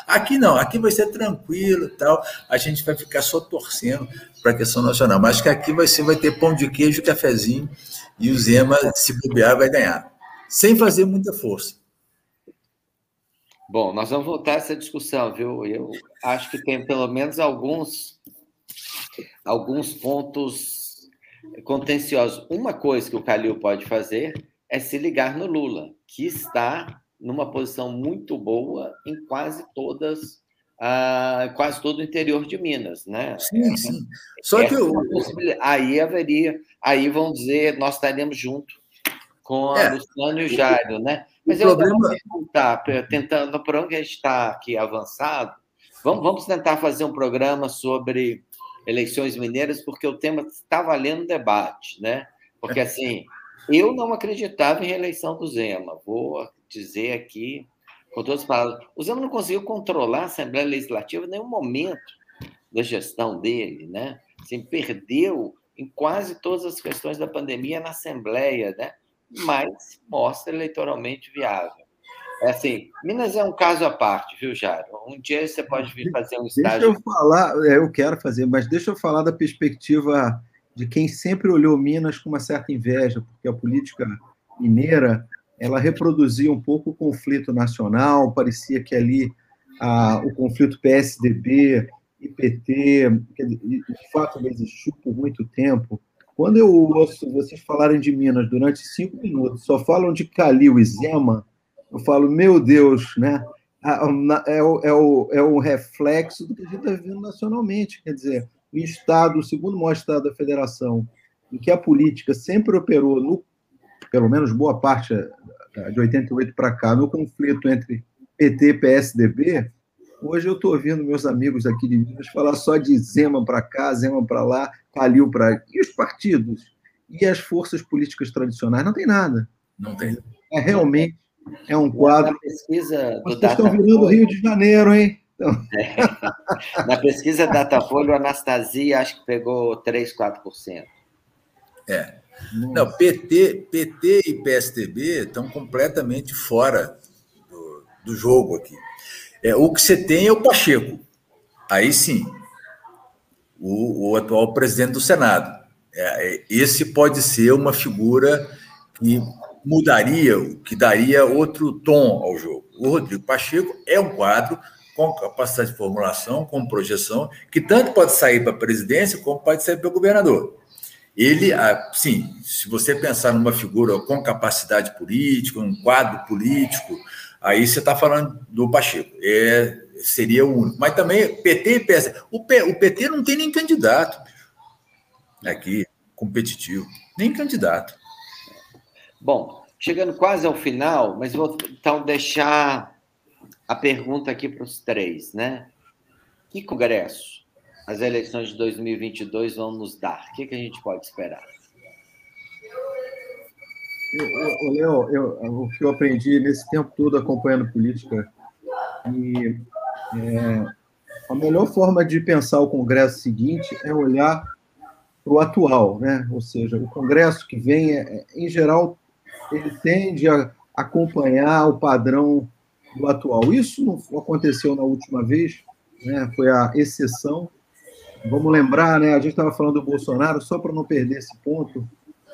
Aqui não, aqui vai ser tranquilo tal. A gente vai ficar só torcendo para a questão nacional. Mas que aqui vai ser, vai ter pão de queijo, cafezinho, e o Zema, se bobear, vai ganhar. Sem fazer muita força. Bom, nós vamos voltar a essa discussão, viu? Eu acho que tem pelo menos alguns, alguns pontos contenciosos. Uma coisa que o Calil pode fazer é se ligar no Lula, que está numa posição muito boa em quase todas ah, quase todo o interior de Minas, né? Sim, sim. Só Essa que eu... aí haveria, aí vão dizer, nós estaremos junto com é. a Luciano e o Jairo, né? Mas o eu problema... vou perguntar, tentando, por onde a gente está aqui avançado, vamos, vamos tentar fazer um programa sobre eleições mineiras, porque o tema está valendo debate, né? Porque, assim, eu não acreditava em reeleição do Zema, vou dizer aqui com todas as palavras. O Zema não conseguiu controlar a Assembleia Legislativa em nenhum momento da gestão dele, né? Assim, perdeu em quase todas as questões da pandemia na Assembleia, né? mas mostra eleitoralmente viável. É assim, Minas é um caso à parte, viu, Jairo? Um dia você pode vir fazer um estágio. Deixa eu falar, é, eu quero fazer, mas deixa eu falar da perspectiva de quem sempre olhou Minas com uma certa inveja, porque a política mineira ela reproduzia um pouco o conflito nacional, parecia que ali ah, o conflito PSDB e PT, de fato, existiu por muito tempo. Quando eu ouço vocês falarem de Minas durante cinco minutos, só falam de Calil e Zema, eu falo, meu Deus, né? É o, é, o, é o reflexo do que a gente está vivendo nacionalmente. Quer dizer, o Estado, o segundo maior Estado da Federação, em que a política sempre operou, no, pelo menos boa parte eh, de 88 para cá, no conflito entre PT e PSDB, hoje eu estou ouvindo meus amigos aqui de Minas falar só de Zema para cá, Zema para lá, Calil para. E os partidos? E as forças políticas tradicionais? Não tem nada. Não tem. É realmente é um quadro. Na pesquisa do Vocês estão virando Rio de Janeiro, hein? Então... É. Na pesquisa Datafolha, o Anastasia acho que pegou 3, 4%. É. Nossa. Não, PT, PT e PSDB estão completamente fora do, do jogo aqui. É, o que você tem é o Pacheco. Aí sim, o, o atual presidente do Senado. É, é esse pode ser uma figura que mudaria, que daria outro tom ao jogo. O Rodrigo Pacheco é um quadro com capacidade de formulação, com projeção, que tanto pode sair para a presidência como pode sair para o governador. Ele, ah, sim, se você pensar numa figura com capacidade política, um quadro político, aí você está falando do Pacheco. É, seria o único. Mas também PT e PS. O, P, o PT não tem nem candidato aqui, competitivo. Nem candidato. Bom, chegando quase ao final, mas vou então deixar a pergunta aqui para os três, né? Que congresso as eleições de 2022 vão nos dar? O que, que a gente pode esperar? Léo, o que eu aprendi nesse tempo todo acompanhando política, e é, a melhor forma de pensar o Congresso seguinte é olhar para o atual, né? Ou seja, o Congresso que vem, é, em geral, ele tende a acompanhar o padrão do atual. Isso não aconteceu na última vez, né? foi a exceção. Vamos lembrar, né? a gente estava falando do Bolsonaro, só para não perder esse ponto.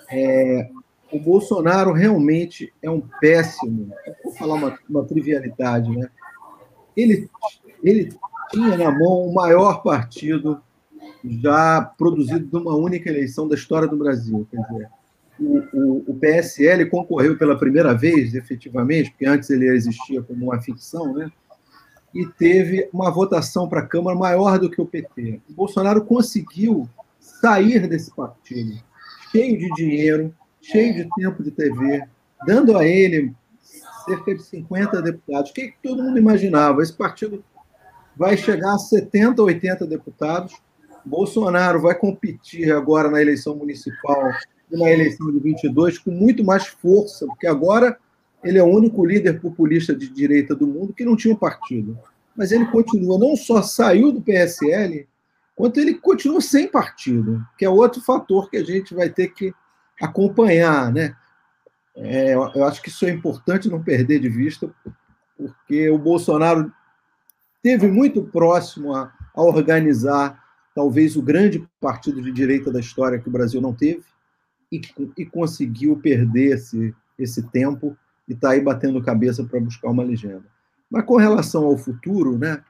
É, o Bolsonaro realmente é um péssimo, vou falar uma, uma trivialidade, né? Ele, ele tinha na mão o maior partido já produzido numa única eleição da história do Brasil. Quer dizer, o, o, o, PSL concorreu pela primeira vez, efetivamente, porque antes ele existia como uma ficção, né? E teve uma votação para a Câmara maior do que o PT. O Bolsonaro conseguiu sair desse partido, cheio de dinheiro, cheio de tempo de TV, dando a ele cerca de 50 deputados. O que, todo mundo imaginava? Esse partido vai chegar a 70, 80 deputados. Bolsonaro vai competir agora na eleição municipal e na eleição de 22 com muito mais força, porque agora ele é o único líder populista de direita do mundo que não tinha um partido. Mas ele continua, não só saiu do PSL, quanto ele continua sem partido, que é outro fator que a gente vai ter que acompanhar, né? É, eu acho que isso é importante não perder de vista, porque o Bolsonaro teve muito próximo a, a organizar talvez o grande partido de direita da história que o Brasil não teve e, e conseguiu perder esse, esse tempo e está aí batendo cabeça para buscar uma legenda. Mas com relação ao futuro, né?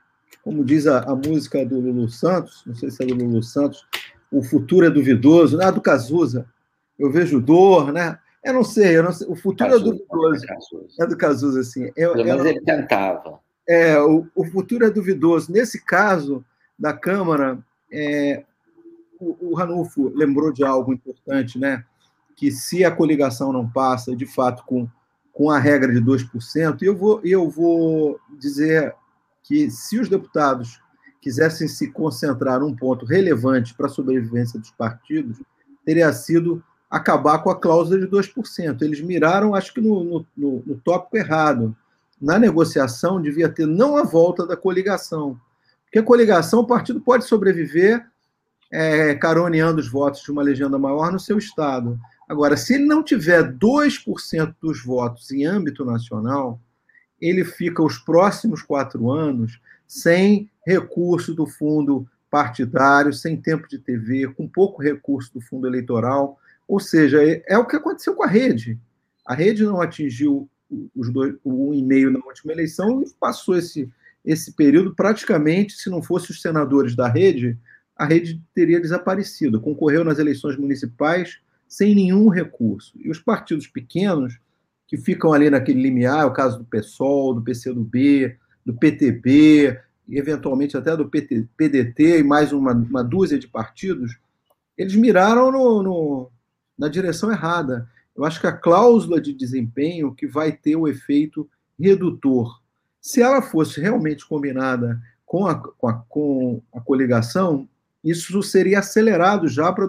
Como diz a, a, música do Lulu Santos, não sei se é do Lulu Santos, o futuro é duvidoso, né? do Cazuza. Eu vejo dor, né? Eu não sei, eu não sei. O futuro é Cazuza, é duvidoso. É, do Cazuza, assim. Eu, Pelo menos ele cantava. É, o, o, futuro é duvidoso. Nesse caso da Câmara, é, o, o Ranulfo lembrou de algo importante, né? Que se a coligação não passa, de fato, com, com a regra de 2%, eu vou, eu vou dizer que se os deputados quisessem se concentrar num ponto relevante para a sobrevivência dos partidos, teria sido acabar com a cláusula de 2%. Eles miraram, acho que no, no, no tópico errado. na negociação, devia ter não a volta da coligação. Porque a coligação, o partido pode sobreviver é, caroneando os votos de uma legenda maior no seu estado. Agora, se ele não tiver 2% dos votos em âmbito nacional, ele fica os próximos quatro anos sem recurso do fundo partidário, sem tempo de TV, com pouco recurso do fundo eleitoral. Ou seja, é, é o que aconteceu com a rede. A rede não atingiu os dois, o 1,5 na última eleição e passou esse, esse período praticamente, se não fosse os senadores da rede, a rede teria desaparecido. Concorreu nas eleições municipais sem nenhum recurso. E os partidos pequenos, que ficam ali naquele limiar, é o caso do PSOL, do PCdoB, do PTB, e eventualmente até do PT, PDT e mais uma, uma dúzia de partidos, eles miraram no, no, na direção errada. Eu acho que a cláusula de desempenho que vai ter o efeito redutor. Se ela fosse realmente combinada com a, com a, com a coligação, isso seria acelerado já para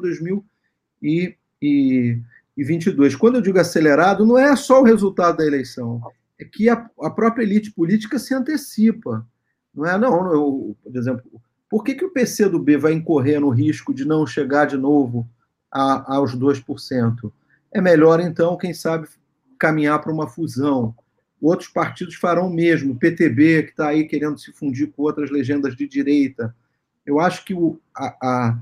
2022. Quando eu digo acelerado, não é só o resultado da eleição, é que a, a própria elite política se antecipa. Não é, não, eu, por exemplo, por que, que o PCdoB vai incorrer no risco de não chegar de novo a, aos 2%? É melhor, então, quem sabe, caminhar para uma fusão. Outros partidos farão o mesmo. O PTB, que está aí querendo se fundir com outras legendas de direita. Eu acho que o, a, a,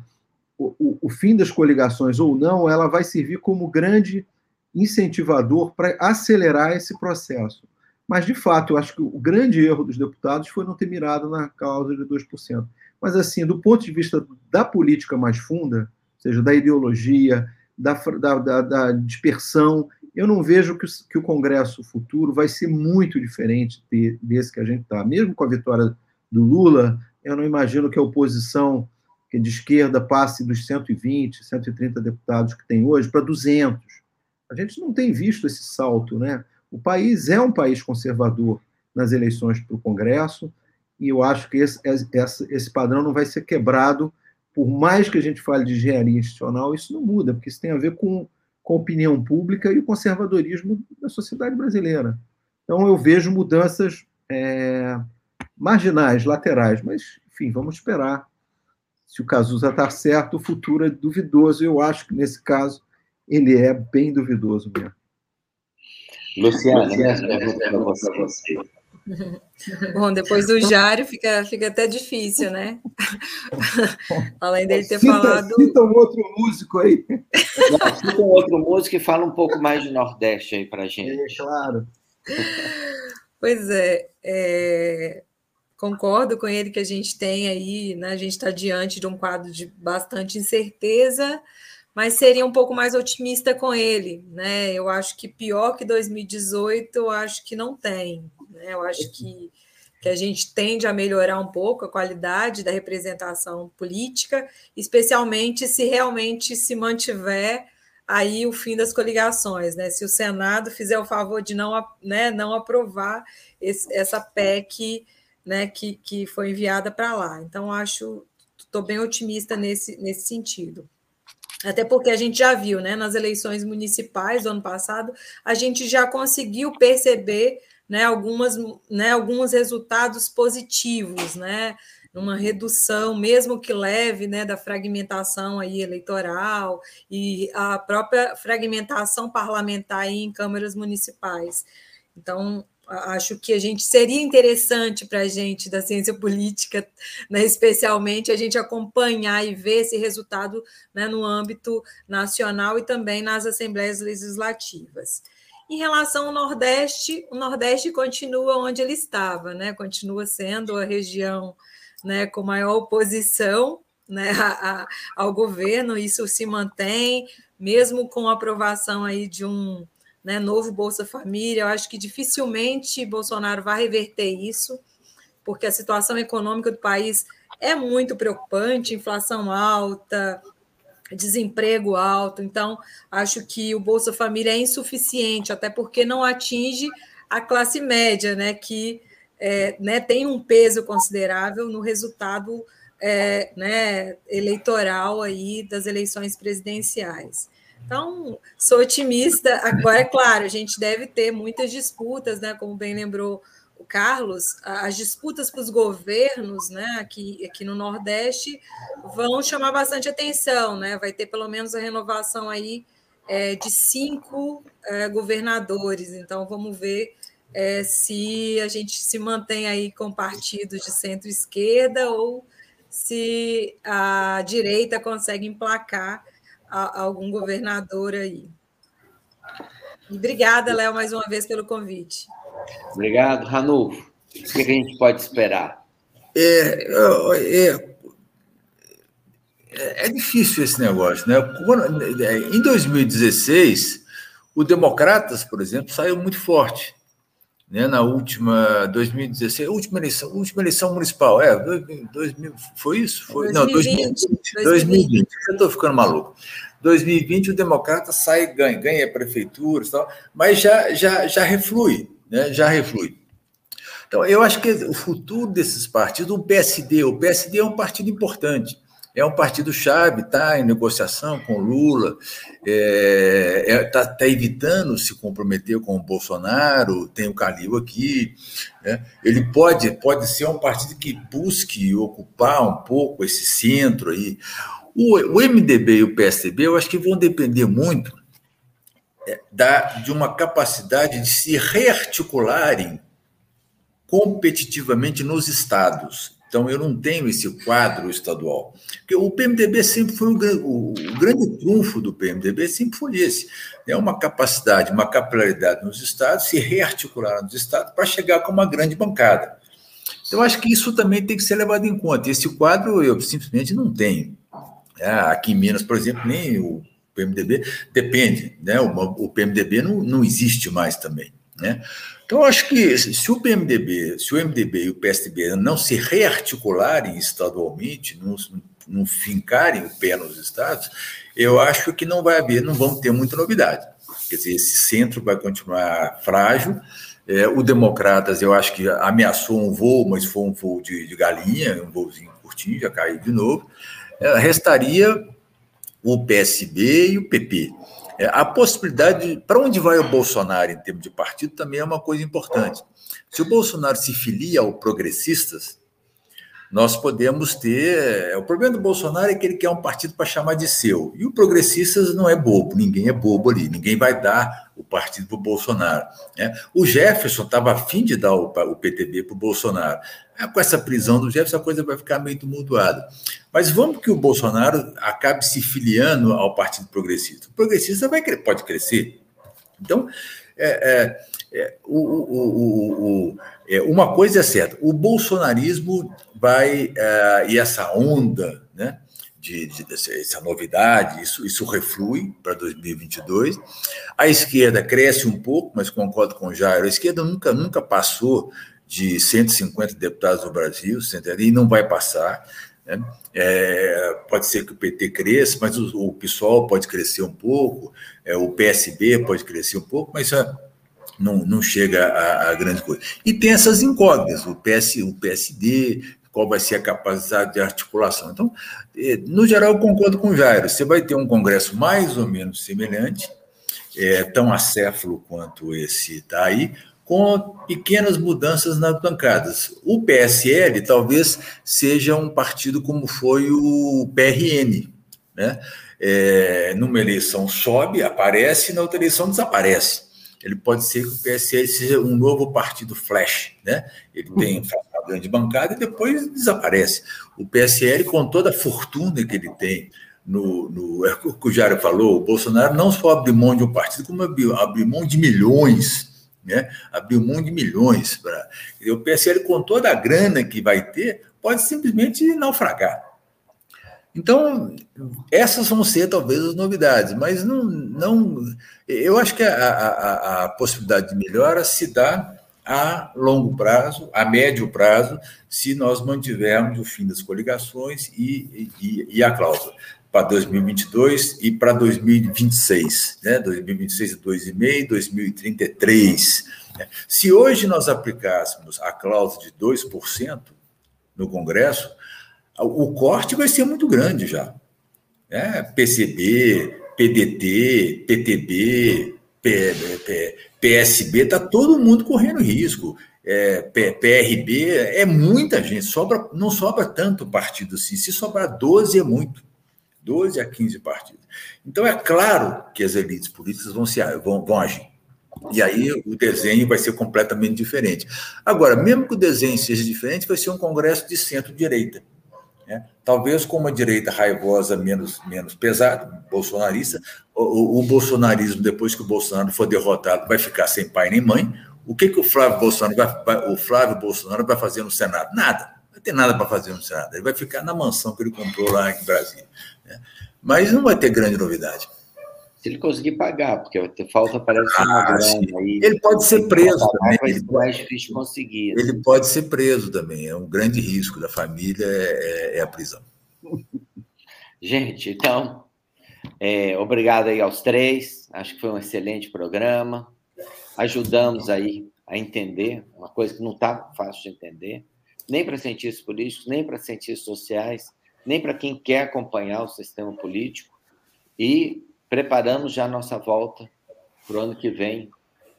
o, o fim das coligações ou não, ela vai servir como grande incentivador para acelerar esse processo. Mas, de fato, eu acho que o grande erro dos deputados foi não ter mirado na causa de 2%. Mas, assim, do ponto de vista da política mais funda, ou seja, da ideologia, da, da, da dispersão, eu não vejo que o, que o, Congresso futuro vai ser muito diferente de, desse que a gente está. Mesmo com a vitória do Lula, eu não imagino que a oposição que é de esquerda passe dos 120, 130 deputados que tem hoje para 200. A gente não tem visto esse salto, né? O país é um país conservador nas eleições para o Congresso, e eu acho que esse, esse, esse padrão não vai ser quebrado, por mais que a gente fale de engenharia institucional, isso não muda, porque isso tem a ver com, com a opinião pública e o conservadorismo da sociedade brasileira. Então, eu vejo mudanças é, marginais, laterais, mas, enfim, vamos esperar. Se o Cazuza está certo, o futuro é duvidoso. Eu acho que, nesse caso, ele é bem duvidoso mesmo. Luciana, para você. Bom, depois do Jário fica, fica até difícil, né? Além dele ter cita, falado. Cita um outro músico aí. Não, cita um outro músico e fala um pouco mais de Nordeste aí para gente. É, claro. Pois é, é, concordo com ele que a gente tem aí, né? A gente está diante de um quadro de bastante incerteza mas seria um pouco mais otimista com ele, né? Eu acho que pior que 2018, eu acho que não tem. Né? Eu acho que, que a gente tende a melhorar um pouco a qualidade da representação política, especialmente se realmente se mantiver aí o fim das coligações, né? Se o Senado fizer o favor de não, né, não aprovar esse, essa PEC né, que, que foi enviada para lá. Então, acho, estou bem otimista nesse, nesse sentido. Até porque a gente já viu, né, nas eleições municipais do ano passado, a gente já conseguiu perceber né, algumas, né, alguns resultados positivos, né, uma redução, mesmo que leve, né, da fragmentação aí eleitoral e a própria fragmentação parlamentar em câmaras municipais. Então, acho que a gente seria interessante para a gente da ciência política, né, especialmente, a gente acompanhar e ver esse resultado né, no âmbito nacional e também nas assembleias legislativas. Em relação ao Nordeste, o Nordeste continua onde ele estava, né? continua sendo a região né, com maior oposição né, a, a, ao governo, isso se mantém, mesmo com a aprovação aí de um né, novo Bolsa Família. Eu acho que dificilmente Bolsonaro vai reverter isso, porque a situação econômica do país é muito preocupante, inflação alta, desemprego alto. Então, acho que o Bolsa Família é insuficiente, até porque não atinge a classe média, né, que é, né, tem um peso considerável no resultado é, né, eleitoral aí das eleições presidenciais. Então, sou otimista. Agora, é claro, a gente deve ter muitas disputas, né? Como bem lembrou o Carlos, as disputas para os governos, né, aqui, aqui no Nordeste, vão chamar bastante atenção, né? Vai ter pelo menos a renovação aí é, de cinco é, governadores. Então, vamos ver é, se a gente se mantém aí com partidos de centro-esquerda ou se a direita consegue emplacar a, algum governador aí. Obrigada, Léo, mais uma vez pelo convite. Obrigado, Ranulfo. O que a gente pode esperar? É, é, é, difícil esse negócio, né? Em 2016, o Democratas, por exemplo, saiu muito forte. Né, na última 2016, última eleição, última eleição municipal, é, 2000, foi isso? Foi, 2020, não, 2020. 2020, eu estou ficando maluco. 2020 o democrata sai e ganha, ganha prefeituras, tal, mas já, já, já reflui, né? já reflui. Então, eu acho que o futuro desses partidos, o PSD, o PSD é um partido importante, é um partido-chave, está em negociação com Lula, está é, é, tá, tá evitando se comprometer com o Bolsonaro, tem o Calil aqui. Né? Ele pode, pode ser um partido que busque ocupar um pouco esse centro aí. O, o MDB e o PSDB, eu acho que vão depender muito é, da, de uma capacidade de se rearticularem competitivamente nos estados. Então, eu não tenho esse quadro estadual. Porque o PMDB sempre foi o, o, grande trunfo do PMDB, sempre foi esse. É uma capacidade, uma capilaridade nos estados, se rearticular nos estados para chegar com uma grande bancada. Então, acho que isso também tem que ser levado em conta. Esse quadro eu simplesmente não tenho. É, aqui em Minas, por exemplo, nem o PMDB depende, né? O, o PMDB não, não existe mais também. Né? Então, acho que se o PMDB, se o MDB e o PSDB não se rearticularem estadualmente, não, não fincarem o pé nos estados, eu acho que não vai haver, não vão ter muita novidade. Quer dizer, esse centro vai continuar frágil. É, o Democratas, eu acho que ameaçou um voo, mas foi um voo de, de galinha, um voozinho curtinho, já caiu de novo. É, restaria o PSB e o PP. É, a possibilidade, para onde vai o Bolsonaro em termos de partido, também é uma coisa importante. Se o Bolsonaro se filia ao progressistas, nós podemos ter. É, o problema do Bolsonaro é que ele quer um partido para chamar de seu. E o Progressistas não é bobo, ninguém é bobo ali, ninguém vai dar o partido para o Bolsonaro. Né? O Jefferson estava afim de dar o, o PTB para o Bolsonaro. É, com essa prisão do Jefferson, a coisa vai ficar meio tumultuada. Mas vamos que o Bolsonaro acabe se filiando ao Partido Progressista. O progressista vai, pode crescer. Então, é, é, é o, o, o, é, uma coisa é certa: o bolsonarismo vai, é, e essa onda, né, de, de, essa novidade, isso, isso reflui para 2022. A esquerda cresce um pouco, mas concordo com o Jairo, a esquerda nunca, nunca passou de 150 deputados no Brasil, e não vai passar. Né? É, pode ser que o PT cresça, mas o, o PSOL pode crescer um pouco, é, o PSB pode crescer um pouco, mas é, não, não chega a, a, grande coisa. E tem essas incógnitas, o, PS, o PSD, qual vai ser a capacidade de articulação. Então, é, no geral, eu concordo com o Jairo, você vai ter um congresso mais ou menos semelhante, é, tão acéfalo quanto esse está aí, com pequenas mudanças nas bancadas. O PSL talvez seja um partido como foi o PRN, né? É, numa eleição sobe, aparece, na outra eleição desaparece. Ele pode ser que o PSL seja um novo partido flash, né? Ele tem uma grande bancada e depois desaparece. O PSL, com toda a fortuna que ele tem no, no é o que o Jário falou, o Bolsonaro não só abriu mão de um partido, como abriu, abriu mão de milhões né? abriu mão de milhões. Pra... O PSL, com toda a grana que vai ter, pode simplesmente naufragar. Então, essas vão ser talvez as novidades, mas não. não eu acho que a, a, a possibilidade de melhora se dá a longo prazo, a médio prazo, se nós mantivermos o fim das coligações e, e, e a cláusula para 2022 e para 2026, né? 2026 é 2,5, 2033. Né? Se hoje nós aplicássemos a cláusula de 2% no Congresso, o corte vai ser muito grande já. Né? PCB, PDT, PTB, PSB, está todo mundo correndo risco. é, PRB, é muita gente, sobra, não sobra tanto partido assim. Se sobrar 12 é muito. 12 a 15 partidos. Então é claro que as elites políticas vão, se, vão, vão agir. E aí o desenho vai ser completamente diferente. Agora, mesmo que o desenho seja diferente, vai ser um congresso de centro-direita. Né? Talvez com uma direita raivosa menos, menos pesada, bolsonarista, o, o, bolsonarismo, depois que o Bolsonaro for derrotado, vai ficar sem pai nem mãe. O que, que o Flávio Bolsonaro vai, vai, o Flávio Bolsonaro vai fazer no Senado? Nada. Não ter nada para fazer no Senado. Ele vai ficar na mansão que ele comprou lá em Brasília. Né? Mas não vai ter grande novidade. Se ele conseguir pagar, porque vai ter falta parece uma ah, grana. Aí, ele pode ser preso também. Vai ser mais difícil conseguir. Ele assim. pode ser preso também. É um grande risco da família é, é, é a prisão. Gente, então, é, obrigado aí aos três. Acho que foi um excelente programa. Ajudamos aí a entender uma coisa que não está fácil de entender, nem para cientistas políticos, nem para cientistas sociais, nem para quem quer acompanhar o sistema político. E preparamos já a nossa volta para o ano que vem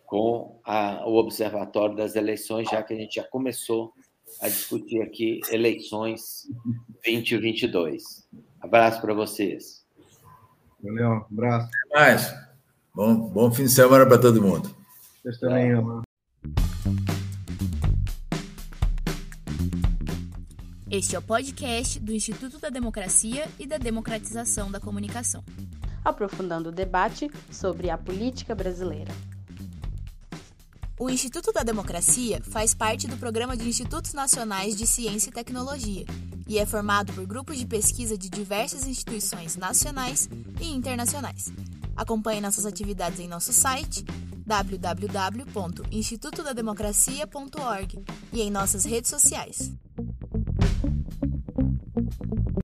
com a, o Observatório das Eleições, já que a gente já começou a discutir aqui eleições 2022. Abraço para vocês. Valeu, abraço. Até mais. Bom, bom fim de semana para todo mundo. Vocês também, Este é o podcast do Instituto da Democracia e da Democratização da Comunicação aprofundando o debate sobre a política brasileira. O Instituto da Democracia faz parte do Programa de Institutos Nacionais de Ciência e Tecnologia e é formado por grupos de pesquisa de diversas instituições nacionais e internacionais. Acompanhe nossas atividades em nosso site www.institutodademocracia.org e em nossas redes sociais.